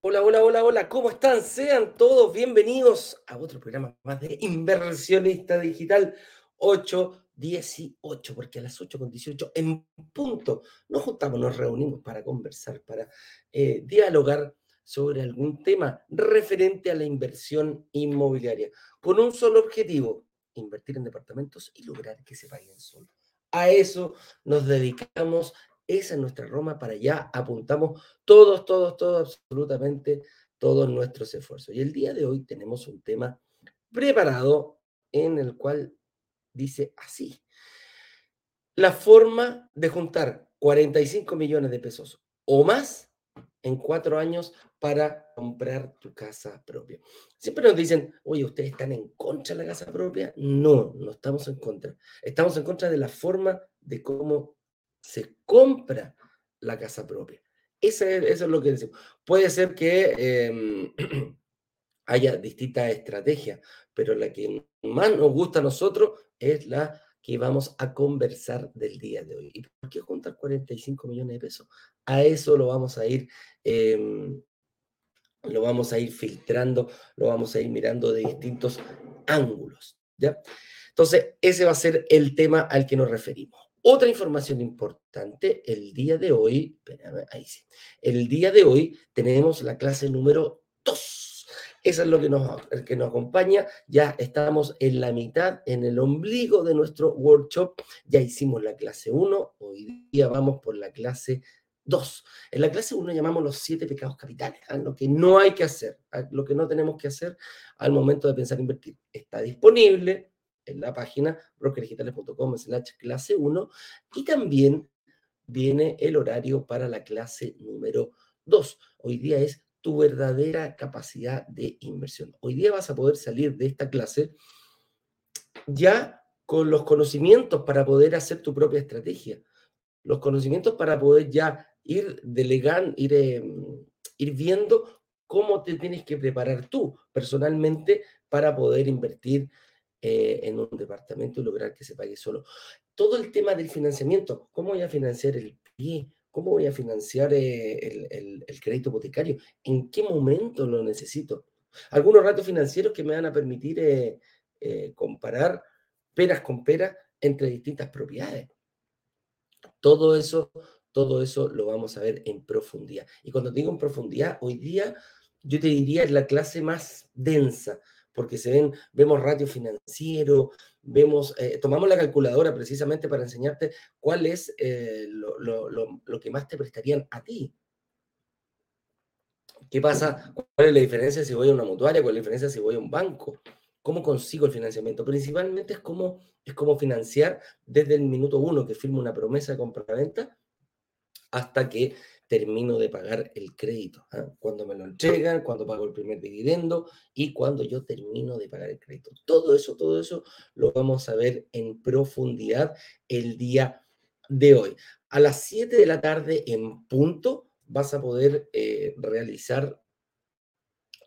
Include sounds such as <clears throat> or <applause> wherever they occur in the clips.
Hola, hola, hola, ¿cómo están? Sean todos bienvenidos a otro programa más de Inversionista Digital 818, porque a las 8.18 en punto nos juntamos, nos reunimos para conversar, para eh, dialogar sobre algún tema referente a la inversión inmobiliaria, con un solo objetivo, invertir en departamentos y lograr que se paguen solo. A eso nos dedicamos esa es nuestra Roma, para allá apuntamos todos, todos, todos, absolutamente todos nuestros esfuerzos. Y el día de hoy tenemos un tema preparado en el cual dice así. La forma de juntar 45 millones de pesos o más en cuatro años para comprar tu casa propia. Siempre nos dicen, oye, ¿ustedes están en contra de la casa propia? No, no estamos en contra. Estamos en contra de la forma de cómo se compra la casa propia. Eso es lo que decimos. Puede ser que em, <clears throat> haya distintas estrategias, pero la que más nos gusta a nosotros es la que vamos a conversar del día de hoy. ¿Y por qué juntar 45 millones de pesos? A eso lo vamos a ir, em, lo vamos a ir filtrando, lo vamos a ir mirando de distintos ángulos. ¿ya? Entonces, ese va a ser el tema al que nos referimos. Otra información importante, el día de hoy, espérame, ahí sí, el día de hoy tenemos la clase número 2. Eso es lo que nos, que nos acompaña. Ya estamos en la mitad, en el ombligo de nuestro workshop. Ya hicimos la clase 1, hoy día vamos por la clase 2. En la clase 1 llamamos los siete pecados capitales, ¿ah? lo que no hay que hacer, ¿ah? lo que no tenemos que hacer al momento de pensar invertir. Está disponible, en la página brokerdigitales.com slash clase 1 y también viene el horario para la clase número 2. Hoy día es tu verdadera capacidad de inversión. Hoy día vas a poder salir de esta clase ya con los conocimientos para poder hacer tu propia estrategia, los conocimientos para poder ya ir delegando, ir, em, ir viendo cómo te tienes que preparar tú personalmente para poder invertir eh, en un departamento y lograr que se pague solo. Todo el tema del financiamiento, ¿cómo voy a financiar el pie? ¿Cómo voy a financiar eh, el, crédito hipotecario? ¿En qué momento lo necesito? Algunos ratos financieros que me van a permitir eh, comparar peras con peras entre distintas propiedades. Todo eso, todo eso lo vamos a ver en profundidad. Y cuando digo en profundidad, hoy día yo te diría es la clase más densa, porque se ven, vemos ratio financiero, vemos, eh, tomamos la calculadora precisamente para enseñarte cuál es eh, lo, que más te prestarían a ti. ¿Qué pasa? ¿Cuál es la diferencia si voy a una mutuaria? ¿Cuál es la diferencia si voy a un banco? ¿Cómo consigo el financiamiento? Principalmente es cómo, es cómo financiar desde el minuto uno que firmo una promesa de compra-venta hasta que termino de pagar el crédito, ¿ah? cuando me lo entregan, cuando pago el primer dividendo y cuando yo termino de pagar el crédito. Todo eso, todo eso lo vamos a ver en profundidad el día de hoy. A las 7 de la tarde en punto vas a poder eh, realizar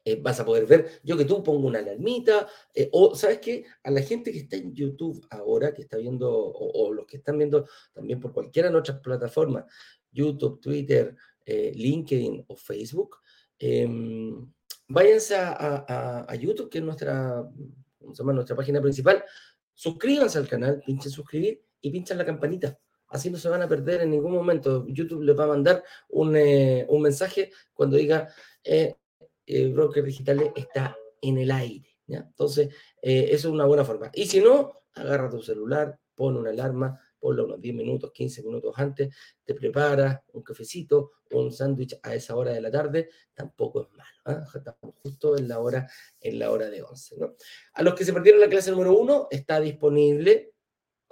eh, vas a poder ver, yo que tú pongo una alarmita, eh, o sabes qué, a la gente que está en YouTube ahora, que está viendo, o, o, los que están viendo también por cualquiera de nuestras plataformas, YouTube, Twitter, eh, LinkedIn o Facebook, em, váyanse a, YouTube, que es nuestra, nuestra página principal, suscríbanse al canal, pinchen suscribir y pinchan la campanita. Así no se van a perder en ningún momento. YouTube les va a mandar un, eh, mensaje cuando diga eh, Broker Digital está en el aire. Entonces, eso es una buena forma. Y si no, agarra tu celular, pon una alarma, ponlo unos 10 minutos, 15 minutos antes, te preparas un cafecito o un sándwich a esa hora de la tarde, tampoco es malo. ¿ah? Estamos justo en la hora, en la hora de 11. ¿no? A los que se perdieron la clase número 1, está disponible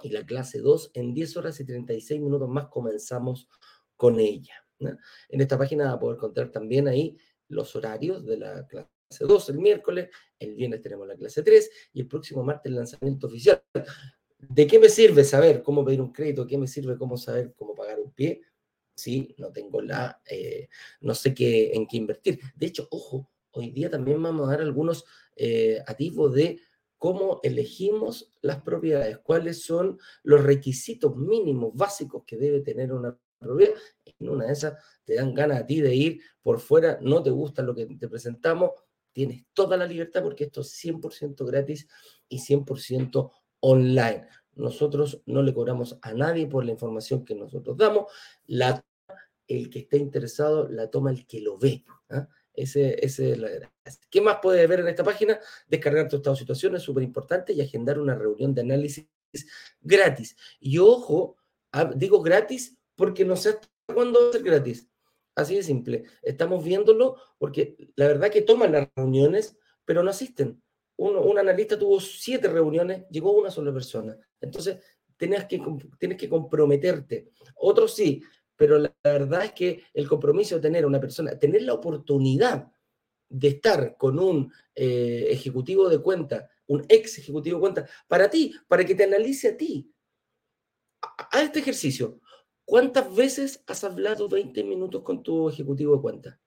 y la clase 2 en 10 horas y 36 minutos más comenzamos con ella. En esta página va a poder encontrar también ahí los horarios de la clase 2 el miércoles, el viernes tenemos la clase 3 y el próximo martes el lanzamiento oficial. ¿De qué me sirve saber cómo pedir un crédito? ¿Qué me sirve cómo saber cómo pagar un pie? Sí, no tengo la, eh, no sé qué, en qué invertir. De hecho, ojo, hoy día también vamos a dar algunos eh, atisbos de cómo elegimos las propiedades, cuáles son los requisitos mínimos básicos que debe tener una propiedad. En una de esas te dan ganas a ti de ir por fuera, no te gusta lo que te presentamos, tienes toda la libertad porque esto es 100% gratis y 100% online. Nosotros no le cobramos a nadie por la información que nosotros damos. La, el que esté interesado la toma el que lo ve. ¿ah? Ese, ese, ¿Qué más puedes ver en esta página? Descargar tu estado de situación es súper importante y agendar una reunión de análisis gratis. Y ojo, ah, digo gratis porque no sé hasta cuándo va a ser gratis. Así de simple. Estamos viéndolo porque la verdad que toman las reuniones, pero no asisten. Un analista tuvo siete reuniones, llegó una sola persona. Entonces, tienes que, tienes que comprometerte. Otros sí, pero la, verdad es que el compromiso de tener una persona, tener la oportunidad de estar con un eh, ejecutivo de cuenta, un ex ejecutivo de cuenta, para ti, para que te analice a ti. A, este ejercicio. ¿Cuántas veces has hablado 20 minutos con tu ejecutivo de cuenta?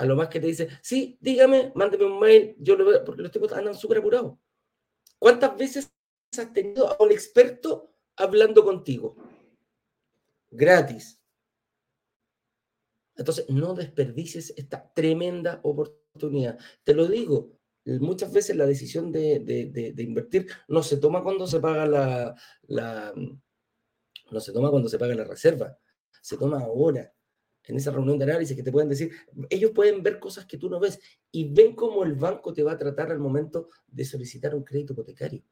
A lo más que te dice, sí, dígame, mándeme un mail, yo lo veo, porque los tipos andan súper apurados. ¿Cuántas veces has tenido a un experto hablando contigo? gratis. Entonces, no desperdicies esta tremenda oportunidad. Te lo digo, muchas veces la decisión de, invertir no se toma cuando se paga la, no se toma cuando se paga la reserva, se toma ahora, en esa reunión de análisis que te pueden decir, ellos pueden ver cosas que tú no ves y ven cómo el banco te va a tratar al momento de solicitar un crédito hipotecario.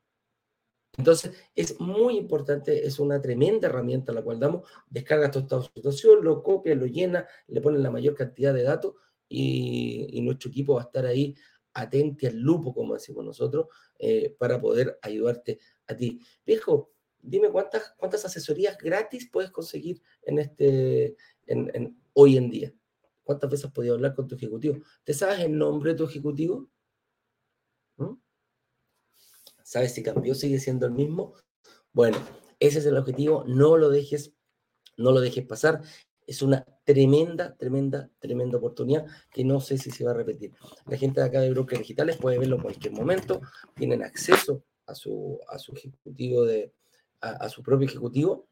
Entonces, es muy importante, es una tremenda herramienta la cual damos. Descarga tu estado de situación, lo copia, lo llena, le ponen la mayor cantidad de datos y, nuestro equipo va a estar ahí atente al lupo, como decimos nosotros, eh, para poder ayudarte a ti. Viejo, dime cuántas, cuántas asesorías gratis puedes conseguir en este, hoy en día. ¿Cuántas veces has podido hablar con tu ejecutivo? ¿Te sabes el nombre de tu ejecutivo? ¿Sabes si cambió? ¿Sigue siendo el mismo? Bueno, ese es el objetivo. No lo dejes, no lo dejes pasar. Es una tremenda, tremenda, tremenda oportunidad que no sé si se va a repetir. La gente de acá de Brokers Digitales puede verlo en cualquier momento. Tienen acceso a su, a su ejecutivo de, a, su propio ejecutivo.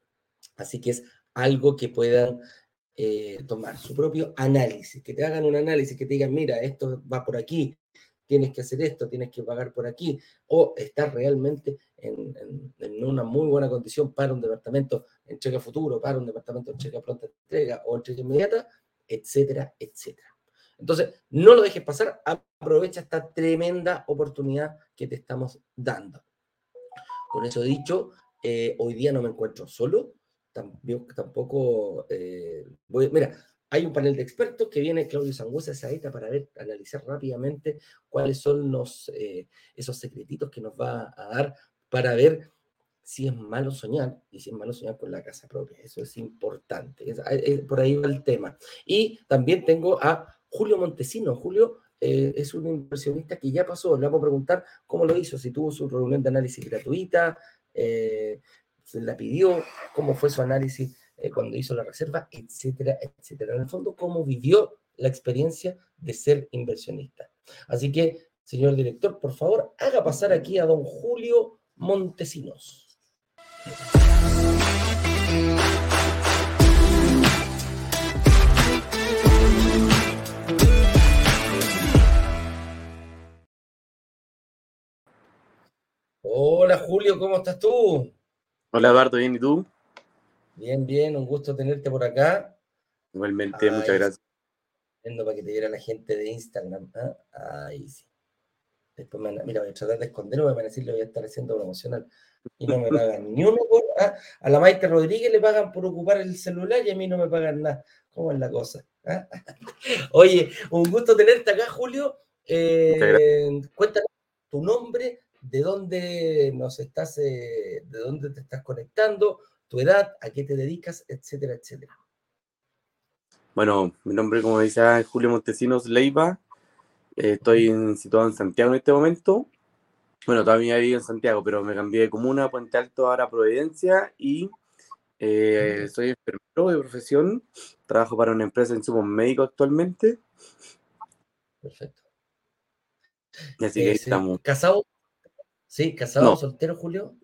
Así que es algo que puedan eh, tomar su propio análisis, que te hagan un análisis, que te digan, mira, esto va por aquí, tienes que hacer esto, tienes que pagar por aquí, o estás realmente en, una muy buena condición para un departamento en cheque futuro, para un departamento en cheque pronta entrega o en cheque inmediata, etcétera, etcétera. Entonces, no lo dejes pasar, aprovecha esta tremenda oportunidad que te estamos dando. Con eso dicho, eh, hoy día no me encuentro solo, tampoco eh, voy, mira, hay un panel de expertos que viene Claudio Sangüesa Saeta para ver, analizar rápidamente cuáles son los, eh, esos secretitos que nos va a dar para ver si es malo soñar y si es malo soñar con la casa propia. Eso es importante. por ahí va el tema. Y también tengo a Julio Montesino. Julio eh, es un inversionista que ya pasó. Le vamos a preguntar cómo lo hizo, si tuvo su reunión de análisis gratuita, eh, se la pidió, cómo fue su análisis eh, cuando hizo la reserva, etcétera, etcétera. En el fondo, cómo vivió la experiencia de ser inversionista. Así que, señor director, por favor, haga pasar aquí a don Julio Montesinos. Hola Julio, ¿cómo estás tú? Hola Eduardo, ¿bien y tú? Bien, bien, un gusto tenerte por acá. Igualmente, muchas gracias. Viendo para que te viera la gente de Instagram. ¿ah? Ahí sí. Después me, mira, voy a tratar de esconderlo, voy a decirle, voy a estar haciendo promocional. Y no me pagan ni uno por. ¿ah? A la Maite Rodríguez le pagan por ocupar el celular y a mí no me pagan nada. ¿Cómo es la cosa? ¿Ah? <laughs> Oye, un gusto tenerte acá, Julio. Eh, cuéntanos tu nombre, de dónde nos estás, eh, de dónde te estás conectando, tu edad, a qué te dedicas, etcétera, etcétera. Bueno, mi nombre, como dice, es Julio Montesinos Leiva estoy situado en Santiago en este momento. Bueno, todavía vivo en Santiago, pero me cambié de comuna, Puente Alto, ahora Providencia y eh, soy enfermero de profesión. Trabajo para una empresa en insumos médicos actualmente. Perfecto. Y así que eh, estamos. ¿Casado? Sí, casado, soltero, Julio.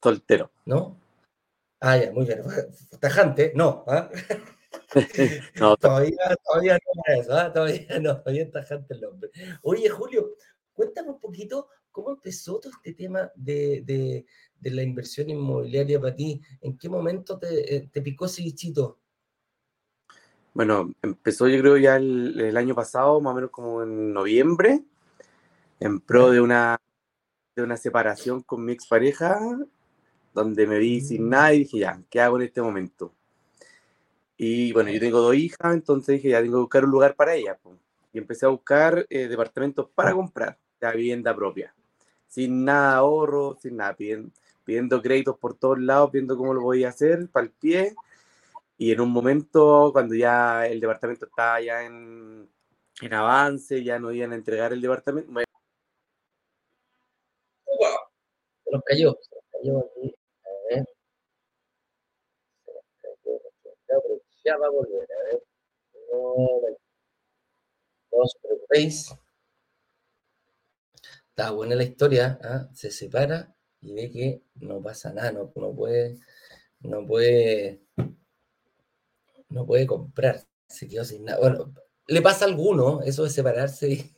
Soltero. ¿No? Ah, ya, muy bien. Tajante, no. ¿ah? <laughs> no <laughs> todavía, todavía no es ¿ah? todavía <laughs> no, todavía es tajante el hombre. Oye, Julio, cuéntame un poquito cómo empezó todo este tema de, de, de la inversión inmobiliaria para ti. ¿En qué momento te, eh, te picó ese bichito? Bueno, empezó yo creo ya el, el, año pasado, más o menos como en noviembre, en pro de una, de una separación con mi expareja donde me vi sin mm. nada y dije, ya, ¿qué hago en este momento? Y bueno, yo tengo dos hijas, entonces dije, ya tengo que buscar un lugar para ellas. Y empecé a buscar eh, departamentos para comprar, la vivienda propia, sin nada ahorro, sin nada, pidiendo, pidiendo créditos por todos lados, viendo cómo lo voy a hacer, para el pie. Y en un momento, cuando ya el departamento estaba ya en, en avance, ya no iban a entregar el departamento. Se nos cayó, se nos cayó aquí. ¿eh? ya va a volver, a ver. No, os preocupéis. Está buena la historia, ¿ah? se separa y ve que no pasa nada, no, puede, no puede, no puede comprar, se quedó sin nada. Bueno, le pasa a alguno eso de separarse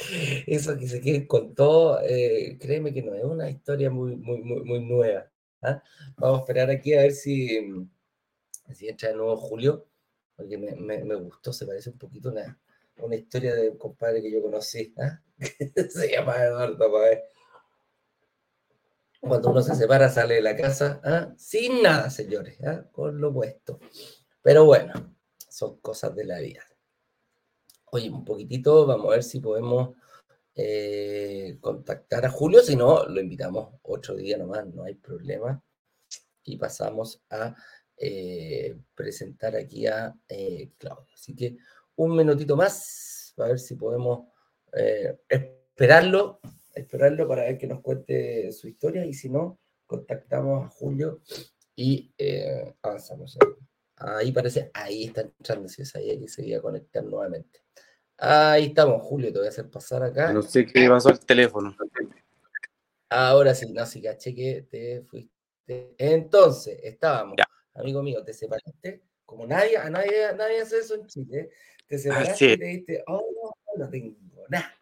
<laughs> eso que se quede con todo, eh, créeme que no es una historia muy, muy, muy, nueva. ¿ah? Vamos a esperar aquí a ver si, si entra de nuevo Julio, porque me, me, gustó, se parece un poquito a una, historia de un compadre que yo conocí, ¿ah? <laughs> se llama Eduardo Cuando uno se separa, sale de la casa ¿ah? sin nada, señores, con lo puesto. Pero bueno, son cosas de la vida. Oye, un poquitito, vamos a ver si podemos eh, contactar a Julio, si no, lo invitamos otro día nomás, no hay problema. Y pasamos a eh, presentar aquí a eh, Claudio. Así que un minutito más, para ver si podemos esperarlo, esperarlo para ver que nos cuente su historia y si no, contactamos a Julio y avanzamos. Ahí parece, ahí está entrando, si es ahí que se iba a conectar nuevamente. Ahí estamos, Julio, te voy a hacer pasar acá. No sé qué pasó el teléfono. Ahora sí, no, sí, caché que te fuiste. Entonces, estábamos, amigo mío, te separaste, como nadie, a nadie, nadie hace eso en Chile, te separaste y te dijiste, oh, no, tengo nada.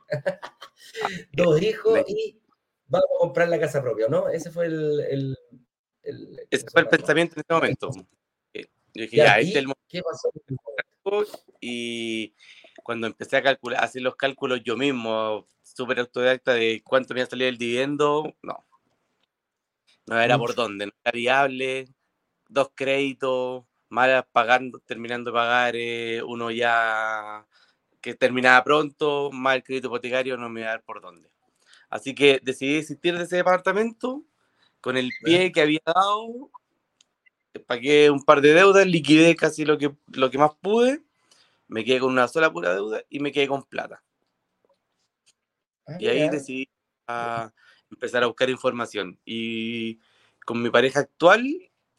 Dos hijos y vamos a comprar la casa propia, ¿no? Ese fue el... Ese fue el pensamiento en ese momento. Yo dije, ya, este es el momento. ¿Qué pasó? Y cuando empecé a calcular, hacer los cálculos yo mismo, súper autodidacta de cuánto me iba a salir el dividendo, no. No era por dónde, no era viable, dos créditos, mal pagando, terminando de pagar eh, uno ya que terminaba pronto, más el crédito hipotecario no me iba a dar por dónde. Así que decidí desistir de ese departamento con el pie que había dado, pagué un par de deudas, liquidé casi lo que, lo que más pude me quedé con una sola pura deuda y me quedé con plata. Ah, y ahí decidí empezar a buscar información. Y con mi pareja actual,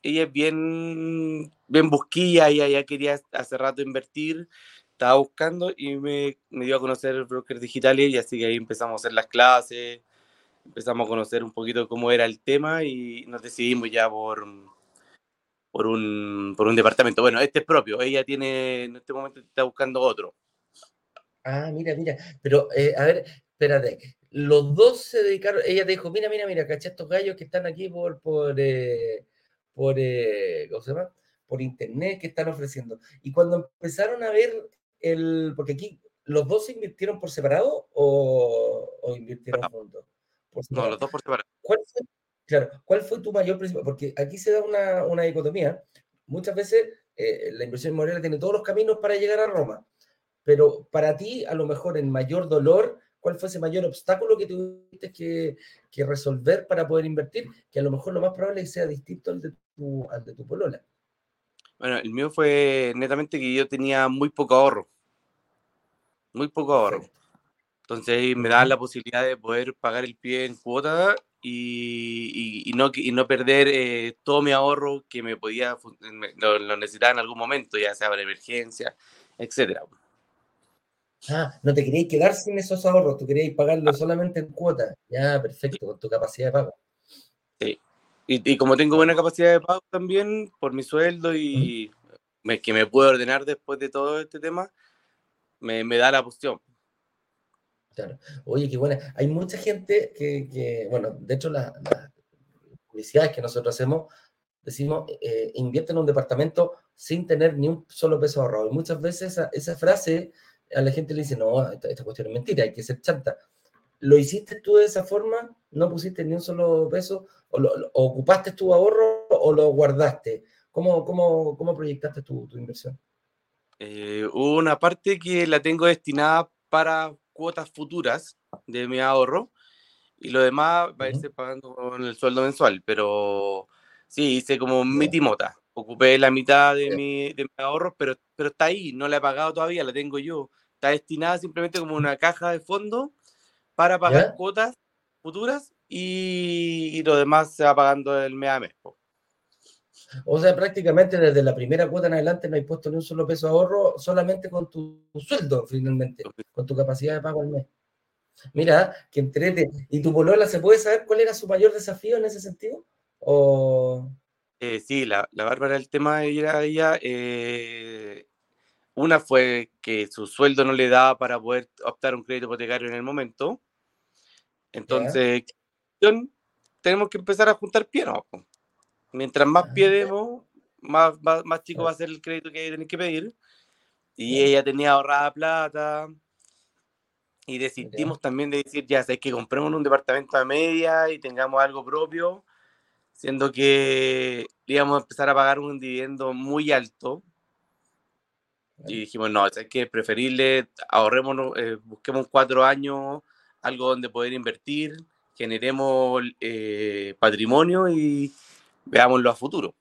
ella es bien, bien busquilla, ella ya quería hace rato invertir, estaba buscando y me, me dio a conocer brokers digitales y así que ahí empezamos a hacer las clases, empezamos a conocer un poquito cómo era el tema y nos decidimos ya por por un, por un departamento. Bueno, este es propio, ella tiene, en este momento está buscando otro. Ah, mira, mira, pero eh, a ver, espérate, los dos se dedicaron, ella te dijo, mira, mira, mira, caché estos gallos que están aquí por, por, eh, por eh, ¿cómo se llama? Por internet que están ofreciendo. Y cuando empezaron a ver el, porque aquí, ¿los dos se invirtieron por separado o, o invirtieron juntos? no, los dos por separado. ¿Cuál fue Claro, ¿cuál fue tu mayor principal? Porque aquí se da una, una dicotomía. Muchas veces eh, la inversión inmobiliaria tiene todos los caminos para llegar a Roma, pero para ti, a lo mejor en mayor dolor, ¿cuál fue ese mayor obstáculo que tuviste que, que resolver para poder invertir? Que a lo mejor lo más probable es que sea distinto al de tu, al de tu polola. Bueno, el mío fue netamente que yo tenía muy poco ahorro. muy poco ahorro. Entonces me da la posibilidad de poder pagar el pie en cuota y, no, y no perder eh, todo mi ahorro que me podía lo, lo, necesitaba en algún momento, ya sea para emergencia, etcétera. Ah, no te querías quedar sin esos ahorros, tú querías pagarlo solamente en cuota. Ya, perfecto, con tu capacidad de pago. Sí. Y, como tengo buena capacidad de pago también por mi sueldo y que me puedo ordenar después de todo este tema, me, me da la opción. Claro. Oye, qué buena. Hay mucha gente que, bueno, de hecho, las publicidades que nosotros hacemos, decimos, eh, invierte en un departamento sin tener ni un solo peso ahorrado. Y muchas veces esa, frase a la gente le dice, no, esta, cuestión es mentira, hay que ser chanta. ¿Lo hiciste tú de esa forma? ¿No pusiste ni un solo peso? ¿O, lo, ocupaste tu ahorro o lo guardaste? ¿Cómo, cómo, cómo proyectaste tu, tu inversión? Eh, una parte que la tengo destinada para cuotas futuras de mi ahorro y lo demás va a irse pagando con el sueldo mensual, pero sí, hice como mi timota. Ocupé la mitad de, mi, de ahorros, pero, pero está ahí, no la he pagado todavía, la tengo yo. Está destinada simplemente como una caja de fondo para pagar cuotas futuras y, lo demás se va pagando el mes a mes. O sea, prácticamente desde la primera cuota en adelante no hay puesto ni un solo peso de ahorro, solamente con tu, sueldo, finalmente, con tu capacidad de pago al mes. Mira, que entrete. ¿Y tu polola se puede saber cuál era su mayor desafío en ese sentido? ¿O... Eh, sí, la, la Bárbara, el tema era ella. Eh, una fue que su sueldo no le daba para poder optar un crédito hipotecario en el momento. Entonces, tenemos que empezar a juntar pie, ¿no? Mientras más ah, pie más, más, chico va a ser el crédito que tienen que pedir. Y ella tenía ahorrada plata. Y decidimos también de decir, ya, sabes que compremos un departamento a media y tengamos algo propio, siendo que íbamos a empezar a pagar un dividendo muy alto. Y dijimos, no, es que preferible, ahorremos, eh, busquemos cuatro años, algo donde poder invertir, generemos eh, patrimonio y, veámoslo a futuro.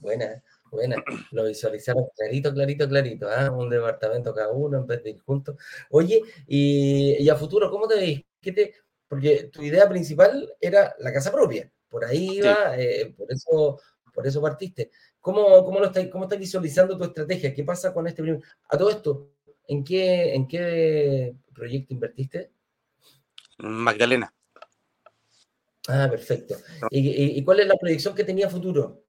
Buena, buena. Lo visualizaron clarito, clarito, clarito. ¿ah? Un departamento cada uno en vez de ir juntos. Oye, y, a futuro, ¿cómo te veis? te... Porque tu idea principal era la casa propia. Por ahí iba, eh, por, eso, por eso partiste. ¿Cómo, cómo, lo estás, ¿Cómo estás visualizando tu estrategia? ¿Qué pasa con este primer... A todo esto, ¿en qué, ¿en qué proyecto invertiste? Magdalena. Ah, perfecto. ¿Y, cuál es la proyección que tenía futuro?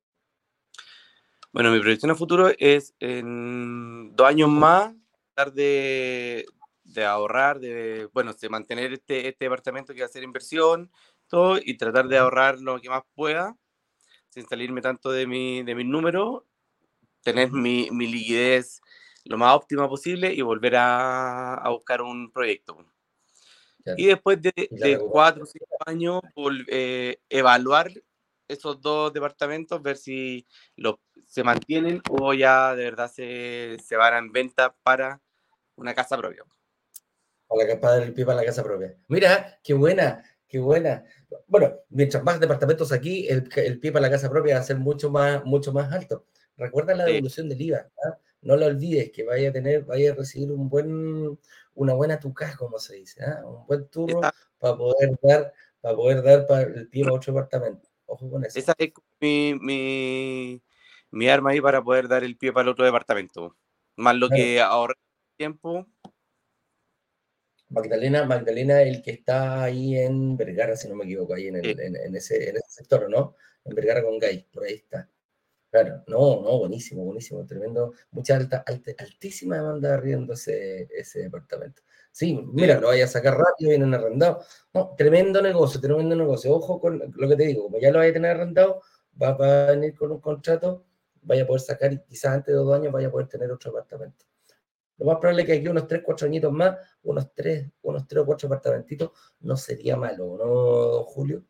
Bueno, mi proyección a futuro es en dos años más, tratar de, ahorrar, de, bueno, de mantener este, este departamento que va a hacer inversión, todo, y tratar de ahorrar lo que más pueda, sin salirme tanto de mi, de mis números, tener mi, mi liquidez lo más óptima posible y volver a, a buscar un proyecto. Y después de, cuatro o cinco años, eh, evaluar esos dos departamentos, ver si los, se mantienen o ya de verdad se, se van en venta para una casa propia. Para, para el pie para la casa propia. Mira, qué buena, qué buena. Bueno, mientras más departamentos aquí, el, el pie para la casa propia va a ser mucho más, mucho más alto. Recuerda la devolución del IVA. ¿ah? No lo olvides, que vaya a tener, vaya a recibir un buen, una buena tuca, como se dice, ¿ah? un buen turno para poder dar, para poder dar para el pie a otro departamento. Ojo con eso. Esa es mi, mi, arma ahí para poder dar el pie para el otro departamento. Más lo que ahorra tiempo. Magdalena, Magdalena, el que está ahí en Vergara, si no me equivoco, ahí en, el, en, ese, en ese sector, ¿no? En Vergara con Gay, por ahí está. Claro, no, no, buenísimo, buenísimo, tremendo, mucha alta, altísima demanda arriendo ese, ese departamento. Sí, mira, lo vaya a sacar rápido, vienen arrendados. No, tremendo negocio, tremendo negocio. Ojo con lo que te digo, como ya lo vaya a tener arrendado, va, a venir con un contrato, vaya a poder sacar y quizás antes de dos años vaya a poder tener otro apartamento. Lo más probable es que aquí unos tres, cuatro añitos más, unos tres, unos tres o cuatro apartamentitos, no sería malo, ¿no, Julio?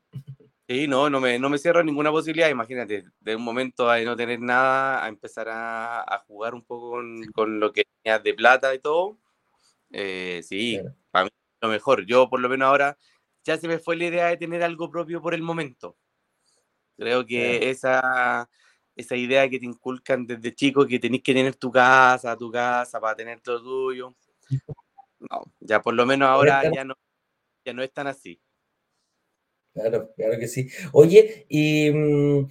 Sí, no, no me, no me cierro ninguna posibilidad. Imagínate, de un momento a no tener nada, a empezar a, jugar un poco con, lo que tenías de plata y todo. Eh, sí, para mí lo mejor. Yo, por lo menos ahora, ya se me fue la idea de tener algo propio por el momento. Creo que esa, esa idea que te inculcan desde chico, que tenés que tener tu casa, tu casa para tener todo tuyo. no, ya por lo menos ahora ya no, ya no es tan así. Claro, claro que sí. Oye, y mm,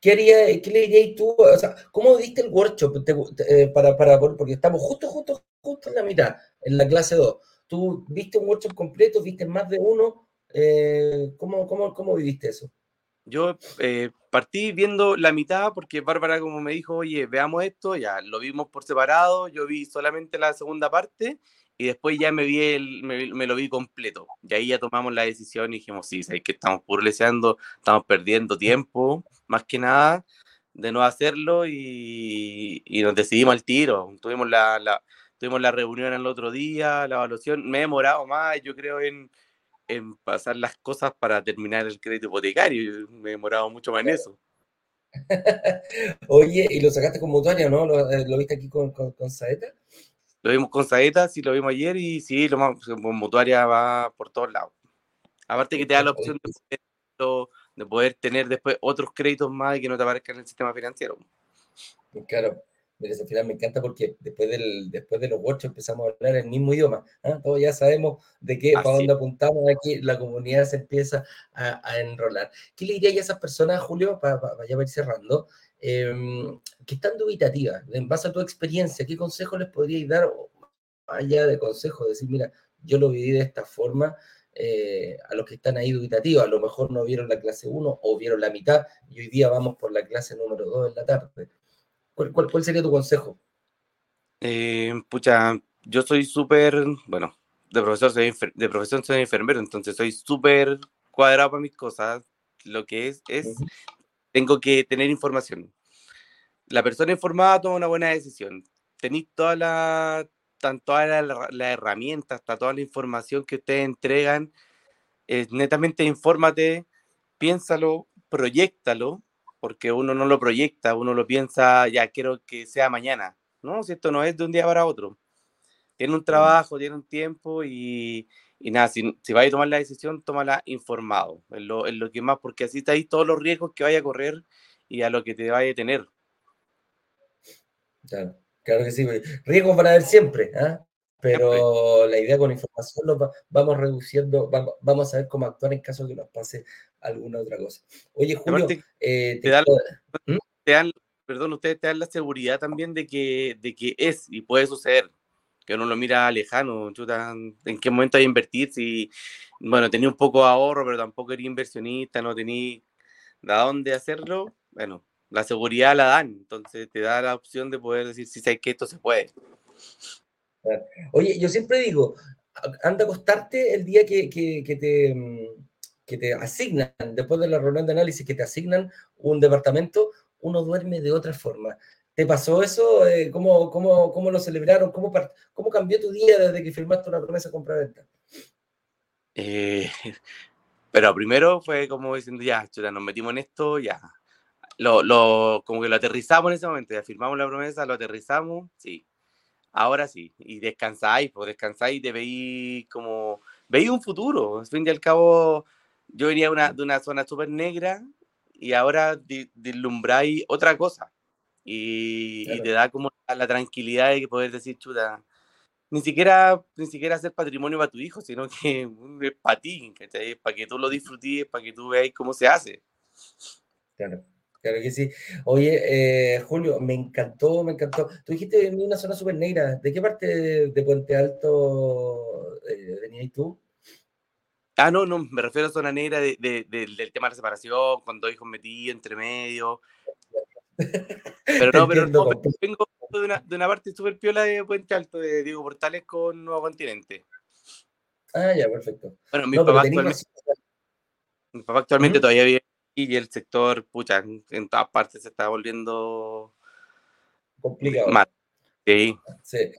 ¿qué, haría, qué le dirías tú? O sea, ¿cómo viste el workshop eh, para, para, porque estamos justo, justo, justo en la mitad, en la clase 2? ¿Tú viste un workshop completo? ¿Viste más de uno? Eh, ¿cómo, cómo, cómo viviste eso? Yo eh, partí viendo la mitad porque Bárbara como me dijo, oye, veamos esto, ya lo vimos por separado, yo vi solamente la segunda parte y después ya me vi el, me, lo vi completo. Y ahí ya tomamos la decisión y dijimos, sí, sabes que estamos burleseando, estamos perdiendo tiempo, más que nada, de no hacerlo y, y nos decidimos al tiro. Tuvimos la, la, tuvimos la reunión el otro día, la evaluación, me he demorado más, yo creo, en en pasar las cosas para terminar el crédito hipotecario. Me he demorado mucho más en eso. <laughs> Oye, ¿y lo sacaste con mutuaria, no? ¿Lo, eh, viste aquí con, con, Saeta? Lo vimos con Saeta, sí, lo vimos ayer y sí, lo más, con mutuaria va por todos lados. Aparte que te da la opción de poder, de poder tener después otros créditos más y que no te aparezcan en el sistema financiero. Claro, al final me encanta porque después, del, después de los workshops empezamos a hablar el mismo idioma. ¿ah? Todos ya sabemos de qué, para dónde apuntamos, aquí la comunidad se empieza a, enrolar. ¿Qué le diría a esas personas, Julio, para, para, ya ir cerrando, em, que están dubitativas, en base a tu experiencia, qué consejos les podríais dar, allá de consejos, decir, mira, yo lo viví de esta forma, eh, a los que están ahí dubitativos, a lo mejor no vieron la clase 1 o vieron la mitad y hoy día vamos por la clase número 2 en la tarde. ¿Cuál, sería tu consejo? Eh, pucha, yo soy súper, bueno, de profesor soy, de profesión soy enfermero, entonces soy súper cuadrado para mis cosas. Lo que es, es, tengo que tener información. La persona informada toma una buena decisión. Tenéis toda la, todas las la herramientas, toda la información que ustedes entregan. netamente infórmate, piénsalo, proyectalo porque uno no lo proyecta, uno lo piensa, ya quiero que sea mañana, ¿no? Si esto no es de un día para otro. Tiene un trabajo, tiene un tiempo y, y nada, si, si vais a tomar la decisión, tómala informado, es lo, que más, porque así está ahí todos los riesgos que vaya a correr y a lo que te vaya a tener. Claro, claro que sí, riesgos van a haber siempre, ¿ah? Pero la idea con información lo vamos reduciendo, vamos, a saber cómo actuar en caso de que nos pase alguna otra cosa. Oye, Julio, eh, te, dan, ¿Mm? te, dan, perdón, ustedes te dan la seguridad también de que, de que es y puede suceder, que uno lo mira lejano, en qué momento hay que invertir, si, bueno, tenía un poco de ahorro, pero tampoco era inversionista, no tenía de dónde hacerlo, bueno, la seguridad la dan, entonces te da la opción de poder decir si sabes que esto se puede. Oye, yo siempre digo, anda a acostarte el día que, que, te, mm, que te asignan, después de la reunión de análisis, que te asignan un departamento, uno duerme de otra forma. ¿Te pasó eso? Eh, ¿Cómo, lo celebraron? ¿Cómo, ¿Cómo cambió tu día desde que firmaste una promesa compra-venta? Eh, <laughs> pero primero fue como diciendo, ya, chuta, nos metimos en esto, ya. Lo, como que lo aterrizamos en ese momento, ya firmamos la promesa, lo aterrizamos, sí, ahora sí, y descansáis, pues descansáis y veis como, veis un futuro, al fin y al cabo, yo venía una, de una zona súper negra y ahora deslumbráis otra cosa, y, te da como la, tranquilidad de poder decir, chuta, ni siquiera, ni siquiera hacer patrimonio para tu hijo, sino que es para ti, para que tú lo disfrutes, para que tú veáis cómo se hace. Claro. Claro que sí. Oye, eh, Julio, me encantó, me encantó. Tú dijiste en una zona súper negra. ¿De qué parte de Puente Alto eh, venías tú? Ah, no, no, me refiero a zona negra de, del tema de la separación, con dos hijos metidos entre medio. <laughs> Pero no, pero no, vengo de una, de una parte súper piola de Puente Alto, de Diego Portales con Nuevo Continente. Ah, ya, perfecto. Bueno, mi papá actualmente, mi papá actualmente todavía vive y el sector, pucha, en todas partes se está volviendo complicado. Sí.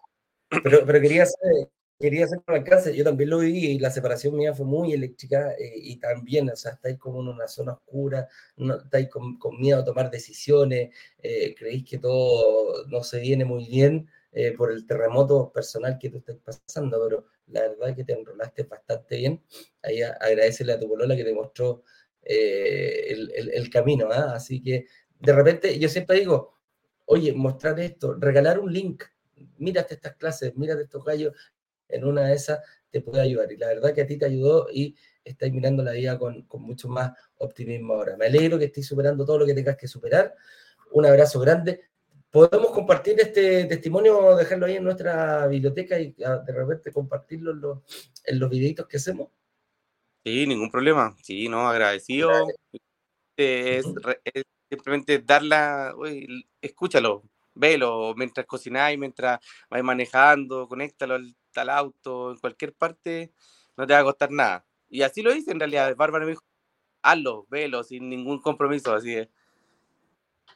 Pero, pero quería hacer, quería hacer un alcance, yo también lo viví y la separación mía fue muy eléctrica eh, y también, o sea, estáis como en una zona oscura, no, estáis con, miedo a tomar decisiones, eh, creéis que todo no se viene muy bien eh, por el terremoto personal que tú estás pasando, pero la verdad es que te enrolaste bastante bien. Ahí agradecele a tu polola que te mostró eh, el, camino. ¿ah? Así que de repente yo siempre digo, oye, mostrar esto, regalar un link, mírate estas clases, mírate estos gallos en una de esas te puede ayudar. Y la verdad que a ti te ayudó y estás mirando la vida con, con mucho más optimismo ahora. Me alegro que estés superando todo lo que tengas que superar. Un abrazo grande. Podemos compartir este testimonio, dejarlo ahí en nuestra biblioteca y ah, de repente compartirlo en los, en los videitos que hacemos. Sí, ningún problema. Sí, no, agradecido. Es, simplemente darla, escúchalo, velo mientras cocináis, mientras vais manejando, conéctalo al, al, auto, en cualquier parte, no te va a costar nada. Y así lo hice en realidad. Bárbara me dijo, hazlo, velo, sin ningún compromiso, así es.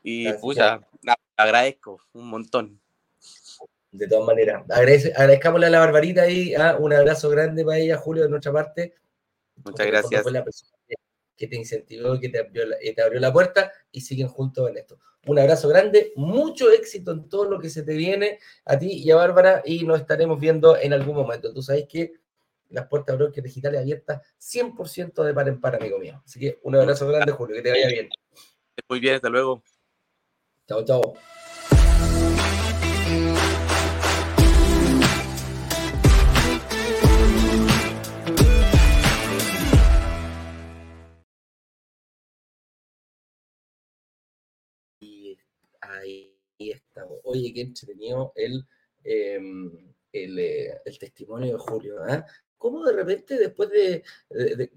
Y pucha, agradezco un montón. De todas maneras, agradezcámosle a la Barbarita y ¿ah? un abrazo grande para ella, Julio, de nuestra parte. Muchas gracias. Fue la persona que te incentivó, que te abrió, la, te abrió la puerta y siguen juntos en esto. Un abrazo grande, mucho éxito en todo lo que se te viene a ti y a Bárbara y nos estaremos viendo en algún momento. Tú sabes que las puertas de digitales abiertas 100% de par en par, amigo mío. Así que un abrazo grande, Julio, que te vaya bien. Muy bien, hasta luego. Chao, chao. Ahí estamos. Oye, qué entretenido el, em, el, eh, el, testimonio de Julio. ¿eh? ¿Cómo de repente después de,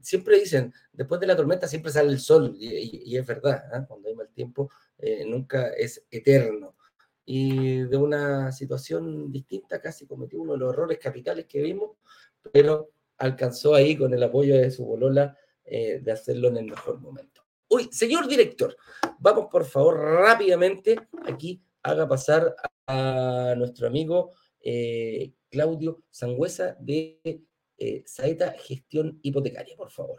siempre dicen, después de la tormenta siempre sale el sol, y, es verdad, ¿eh? cuando hay mal tiempo eh, nunca es eterno. Y de una situación distinta casi cometió uno de los errores capitales que vimos, pero alcanzó ahí con el apoyo de su bolola eh, de hacerlo en el mejor momento. Uy, señor director, vamos por favor rápidamente aquí, haga pasar a nuestro amigo eh, Claudio Sangüesa de Saeta Gestión Hipotecaria, por favor.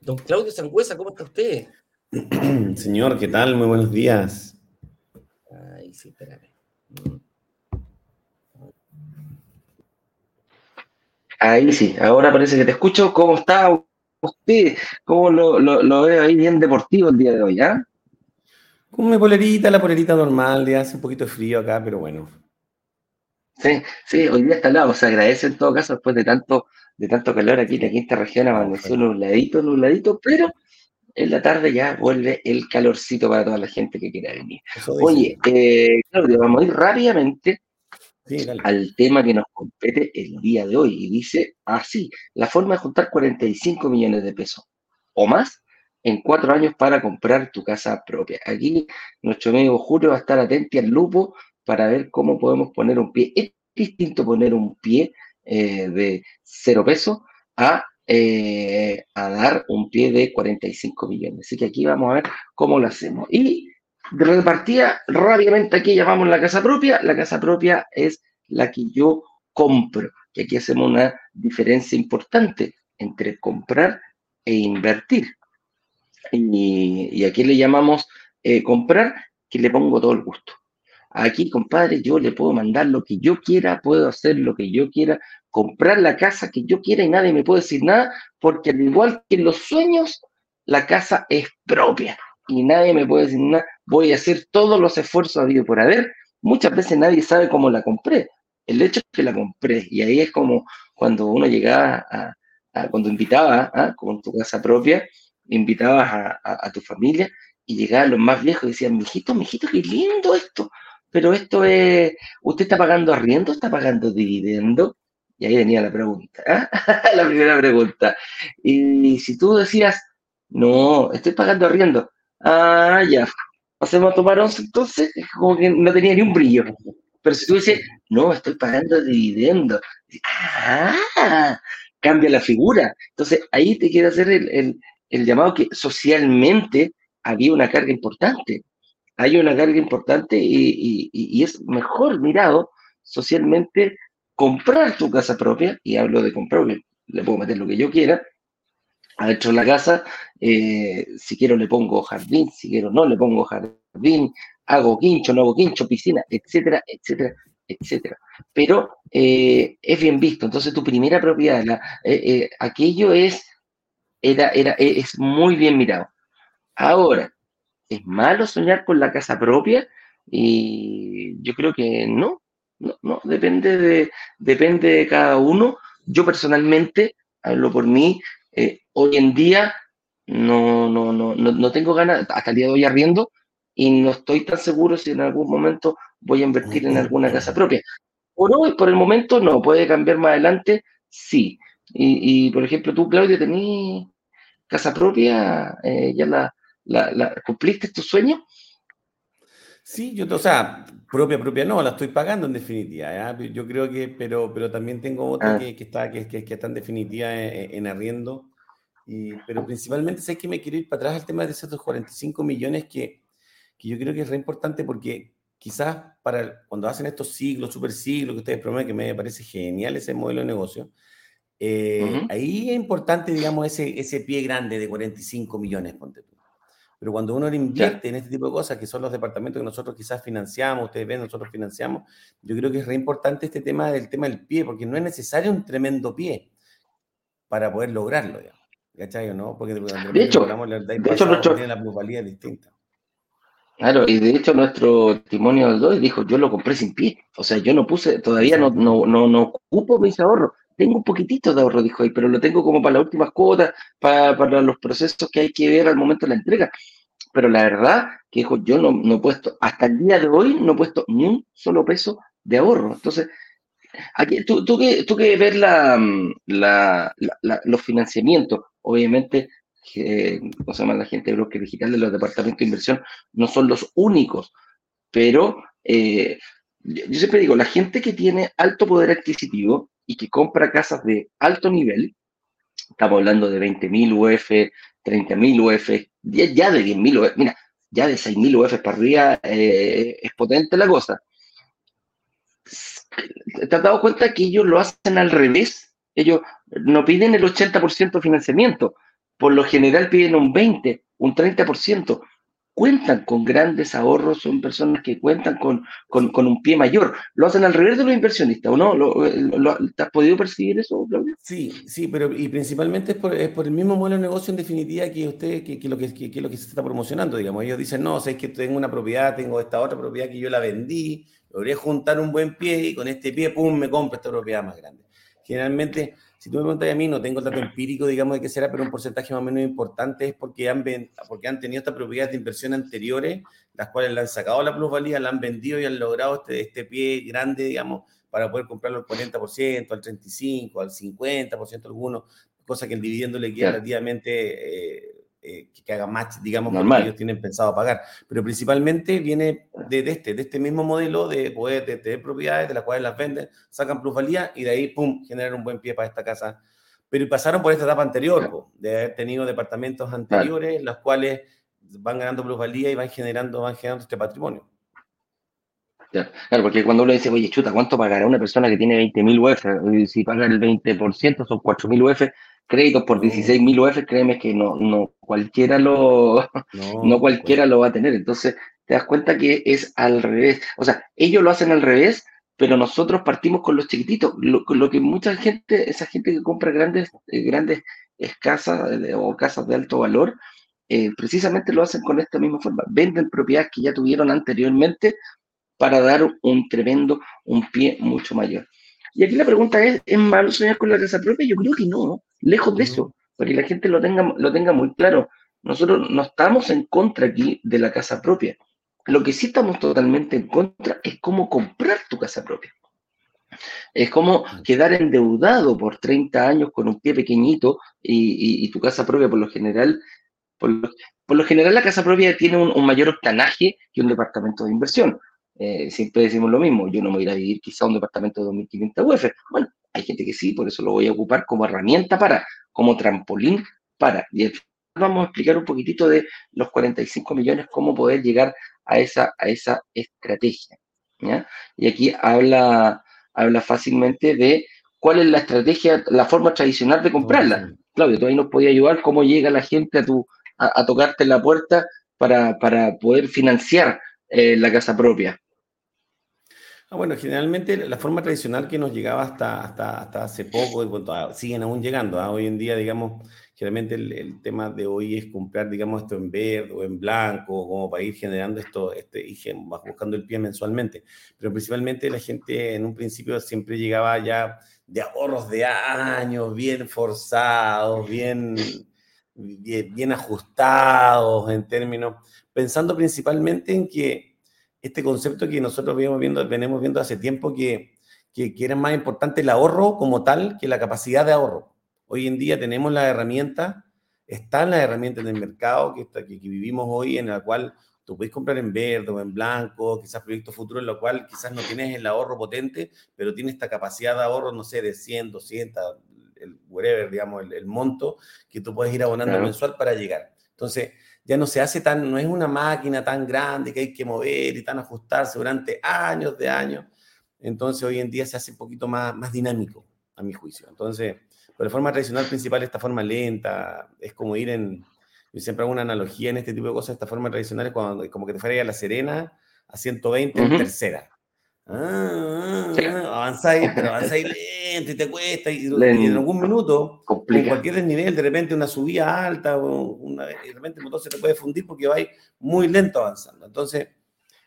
Don Claudio Sangüesa, ¿cómo está usted? <clears throat> Señor, ¿qué tal? Muy buenos días. Ay, sí, espérame. Ahí sí, ahora parece que te escucho. ¿Cómo está usted? ¿Cómo lo, lo, veo ahí bien deportivo el día de hoy, ah? Con mi polerita, la polerita normal, ya hace un poquito de frío acá, pero bueno. Sí, sí, hoy día está al lado, se agradece en todo caso después de tanto de tanto calor aquí en la quinta región, amaneció nubladito, nubladito, pero en la tarde ya vuelve el calorcito para toda la gente que quiera venir. Oye, eh, Claudio, vamos a ir rápidamente al tema que nos compete el día de hoy. Y dice así, la forma de juntar 45 millones de pesos o más en cuatro años para comprar tu casa propia. Aquí nuestro amigo Julio va a estar atento al lupo para ver cómo podemos poner un pie. Es distinto poner un pie eh, de cero pesos a, eh, a dar un pie de 45 millones. Así que aquí vamos a ver cómo lo hacemos. Y repartida, rápidamente aquí llamamos la casa propia. La casa propia es la que yo compro. Y aquí hacemos una diferencia importante entre comprar e invertir. Y, y aquí le llamamos eh, comprar, que le pongo todo el gusto. Aquí, compadre, yo le puedo mandar lo que yo quiera, puedo hacer lo que yo quiera, comprar la casa que yo quiera y nadie me puede decir nada, porque al igual que en los sueños, la casa es propia y nadie me puede decir nada. Voy a hacer todos los esfuerzos habido por haber. Muchas veces nadie sabe cómo la compré. El hecho es que la compré y ahí es como cuando uno llegaba a, cuando invitaba ¿ah? con tu casa propia, invitabas a, a, tu familia y llegaban los más viejos y decían, mijito, mijito, qué lindo esto pero esto es, ¿usted está pagando arriendo está pagando dividendo? Y ahí venía la pregunta, ¿ah? <laughs> la primera pregunta. Y si tú decías, no, estoy pagando arriendo, ah, ya, hacemos a tomar once, entonces, como que no tenía ni un brillo. Pero si tú dices, no, estoy pagando dividendo, ah, cambia la figura. Entonces, ahí te quiero hacer el, el llamado que socialmente había una carga importante hay una carga importante y, es mejor mirado socialmente comprar tu casa propia, y hablo de comprar, le puedo meter lo que yo quiera, adentro de la casa, eh, si quiero le pongo jardín, si quiero no le pongo jardín, hago quincho, no hago quincho, piscina, etcétera, etcétera. etcétera. Pero eh, es bien visto. Entonces, tu primera propiedad, eh, aquello es, era, era, es muy bien mirado. Ahora, ¿es malo soñar con la casa propia? Y yo creo que no, no, no, depende de, depende de cada uno. Yo personalmente, hablo por mí, hoy en día no, no, no, no, tengo ganas, hasta el día de hoy arriendo, y no estoy tan seguro si en algún momento voy a invertir en alguna casa propia. Por hoy, por el momento, no, puede cambiar más adelante, sí. Y, por ejemplo, tú, Claudia, ¿tenés casa propia? Eh, ¿Ya la, la, cumpliste tu sueño? Sí, yo, o sea, propia, propia no, la estoy pagando en definitiva. Yo creo que, pero, pero también tengo otra ah. que, está, que, que, está en definitiva en arriendo pero principalmente sé que me quiero ir para atrás al tema de esos 45 millones que, que yo creo que es re importante porque quizás para cuando hacen estos siglos, super siglos que ustedes promueven, que me parece genial ese modelo de negocio, eh, ahí es importante, digamos, ese, ese pie grande de 45 millones, ponte tú. Pero cuando uno invierte en este tipo de cosas, que son los departamentos que nosotros quizás financiamos, ustedes ven, nosotros financiamos, yo creo que es re importante este tema del tema del pie, porque no es necesario un tremendo pie para poder lograrlo. Digamos. ¿Cachai no? Porque de hecho, de hecho nuestro... la plusvalía distinta. Claro, y de hecho nuestro testimonio del 2 dijo, yo lo compré sin pie. O sea, yo no puse, todavía no, no, no, no ocupo mis ahorros. Tengo un poquitito de ahorro, dijo ahí, pero lo tengo como para las últimas cuotas, para, para los procesos que hay que ver al momento de la entrega. Pero la verdad que dijo, yo no, no he puesto, hasta el día de hoy no he puesto ni un solo peso de ahorro. Entonces, aquí, tú, tú, que, tú que ver la, la, los financiamientos, obviamente, eh, se llama la gente de bloque digital de los departamentos de inversión no son los únicos, pero eh, yo siempre digo, la gente que tiene alto poder adquisitivo y que compra casas de alto nivel, estamos hablando de 20.000 UF, 30.000 UF, ya de 10.000 UF, mira, ya de 6.000 UF para arriba eh, es potente la cosa. ¿Te has dado cuenta que ellos lo hacen al revés? Ellos no piden el 80% de financiamiento, por lo general piden un 20, un 30%. Cuentan con grandes ahorros, son personas que cuentan con, con, un pie mayor. Lo hacen al revés de los inversionistas, ¿o no? ¿Lo, has podido percibir eso, Claudio? Sí, sí, pero y principalmente es por, es el mismo modelo de negocio en definitiva que usted, que, lo que, que, lo que se está promocionando, digamos. Ellos dicen, no, sé que tengo una propiedad, tengo esta otra propiedad que yo la vendí, logré juntar un buen pie y con este pie, pum, me compro esta propiedad más grande. Generalmente si tú me preguntas a mí, no tengo el dato empírico, digamos, de qué será, pero un porcentaje más o menos importante es porque han, porque han tenido estas propiedades de inversión anteriores, las cuales le han sacado la plusvalía, la han vendido y han logrado este, este pie grande, digamos, para poder comprarlo al 40%, al 35%, al 50%, algunos, cosa que el dividendo le queda relativamente eh, eh, que haga match, digamos, lo que ellos tienen pensado pagar. Pero principalmente viene de, este, de este mismo modelo de poder tener propiedades de las cuales las venden, sacan plusvalía y de ahí, pum, generan un buen pie para esta casa. Pero pasaron por esta etapa anterior, de haber tenido departamentos anteriores, las cuales van ganando plusvalía y van generando, van generando este patrimonio. Claro, porque cuando uno dice, oye, chuta, ¿cuánto pagará una persona que tiene 20.000 UF? Si paga el 20%, son 4.000 UF, créditos por 16 mil UF, créeme que no, no cualquiera lo, no, <laughs> cualquiera lo va a tener. Entonces, te das cuenta que es al revés. O sea, ellos lo hacen al revés, pero nosotros partimos con los chiquititos. Lo, lo que mucha gente, esa gente que compra grandes, eh, grandes casas o casas de alto valor, eh, precisamente lo hacen con esta misma forma. Venden propiedades que ya tuvieron anteriormente para dar un tremendo, un pie mucho mayor. Y aquí la pregunta es, ¿es malo soñar con la casa propia? Yo creo que no, lejos de eso, para que la gente lo tenga, lo tenga muy claro. Nosotros no estamos en contra aquí de la casa propia. Lo que sí estamos totalmente en contra es cómo comprar tu casa propia. Es como quedar endeudado por 30 años con un pie pequeñito y, tu casa propia, por lo general, por lo, general la casa propia tiene un, un mayor octanaje que un departamento de inversión. Eh, siempre decimos lo mismo, yo no me voy a ir a vivir quizá a un departamento de 2.500 UF. Bueno, hay gente que sí, por eso lo voy a ocupar como herramienta para, como trampolín para. Y vamos a explicar un poquitito de los 45 millones, cómo poder llegar a esa, a esa estrategia. Y aquí habla, habla fácilmente de cuál es la estrategia, la forma tradicional de comprarla. Claudio, tú ahí nos podías ayudar cómo llega la gente a, tu, a, tocarte la puerta para, para poder financiar eh, la casa propia. Ah, bueno, generalmente la forma tradicional que nos llegaba hasta, hasta, hasta hace poco, y siguen aún llegando. ¿ah? Hoy en día, digamos, generalmente el, tema de hoy es comprar, digamos, esto en verde o en blanco, como para ir generando esto, este, y buscando el pie mensualmente. Pero principalmente la gente en un principio siempre llegaba ya de ahorros de años, bien forzados, bien, bien, ajustados en términos, pensando principalmente en que este concepto que nosotros venimos viendo, venimos viendo hace tiempo, que, que, que era más importante el ahorro como tal que la capacidad de ahorro. Hoy en día tenemos la herramienta, están las herramientas en el mercado que, que, que vivimos hoy, en la cual tú puedes comprar en verde o en blanco, quizás proyectos futuros en lo cual quizás no tienes el ahorro potente, pero tienes esta capacidad de ahorro, no sé, de 100, 200, el whatever, digamos, el, monto que tú puedes ir abonando mensual para llegar. Entonces, ya no se hace tan, no es una máquina tan grande que hay que mover y tan ajustarse durante años de años. Entonces, hoy en día se hace un poquito más, más dinámico, a mi juicio. Entonces, pero de forma tradicional principal, esta forma lenta, es como ir en, yo siempre hago una analogía en este tipo de cosas, esta forma tradicional es cuando, como que te fuera a La Serena a 120 en tercera. Ah, ah, avanzáis, pero avanzáis lento y te cuesta, y, en algún minuto, con cualquier desnivel, de repente una subida alta, o una, de repente el motor se te puede fundir porque vais muy lento avanzando. Entonces,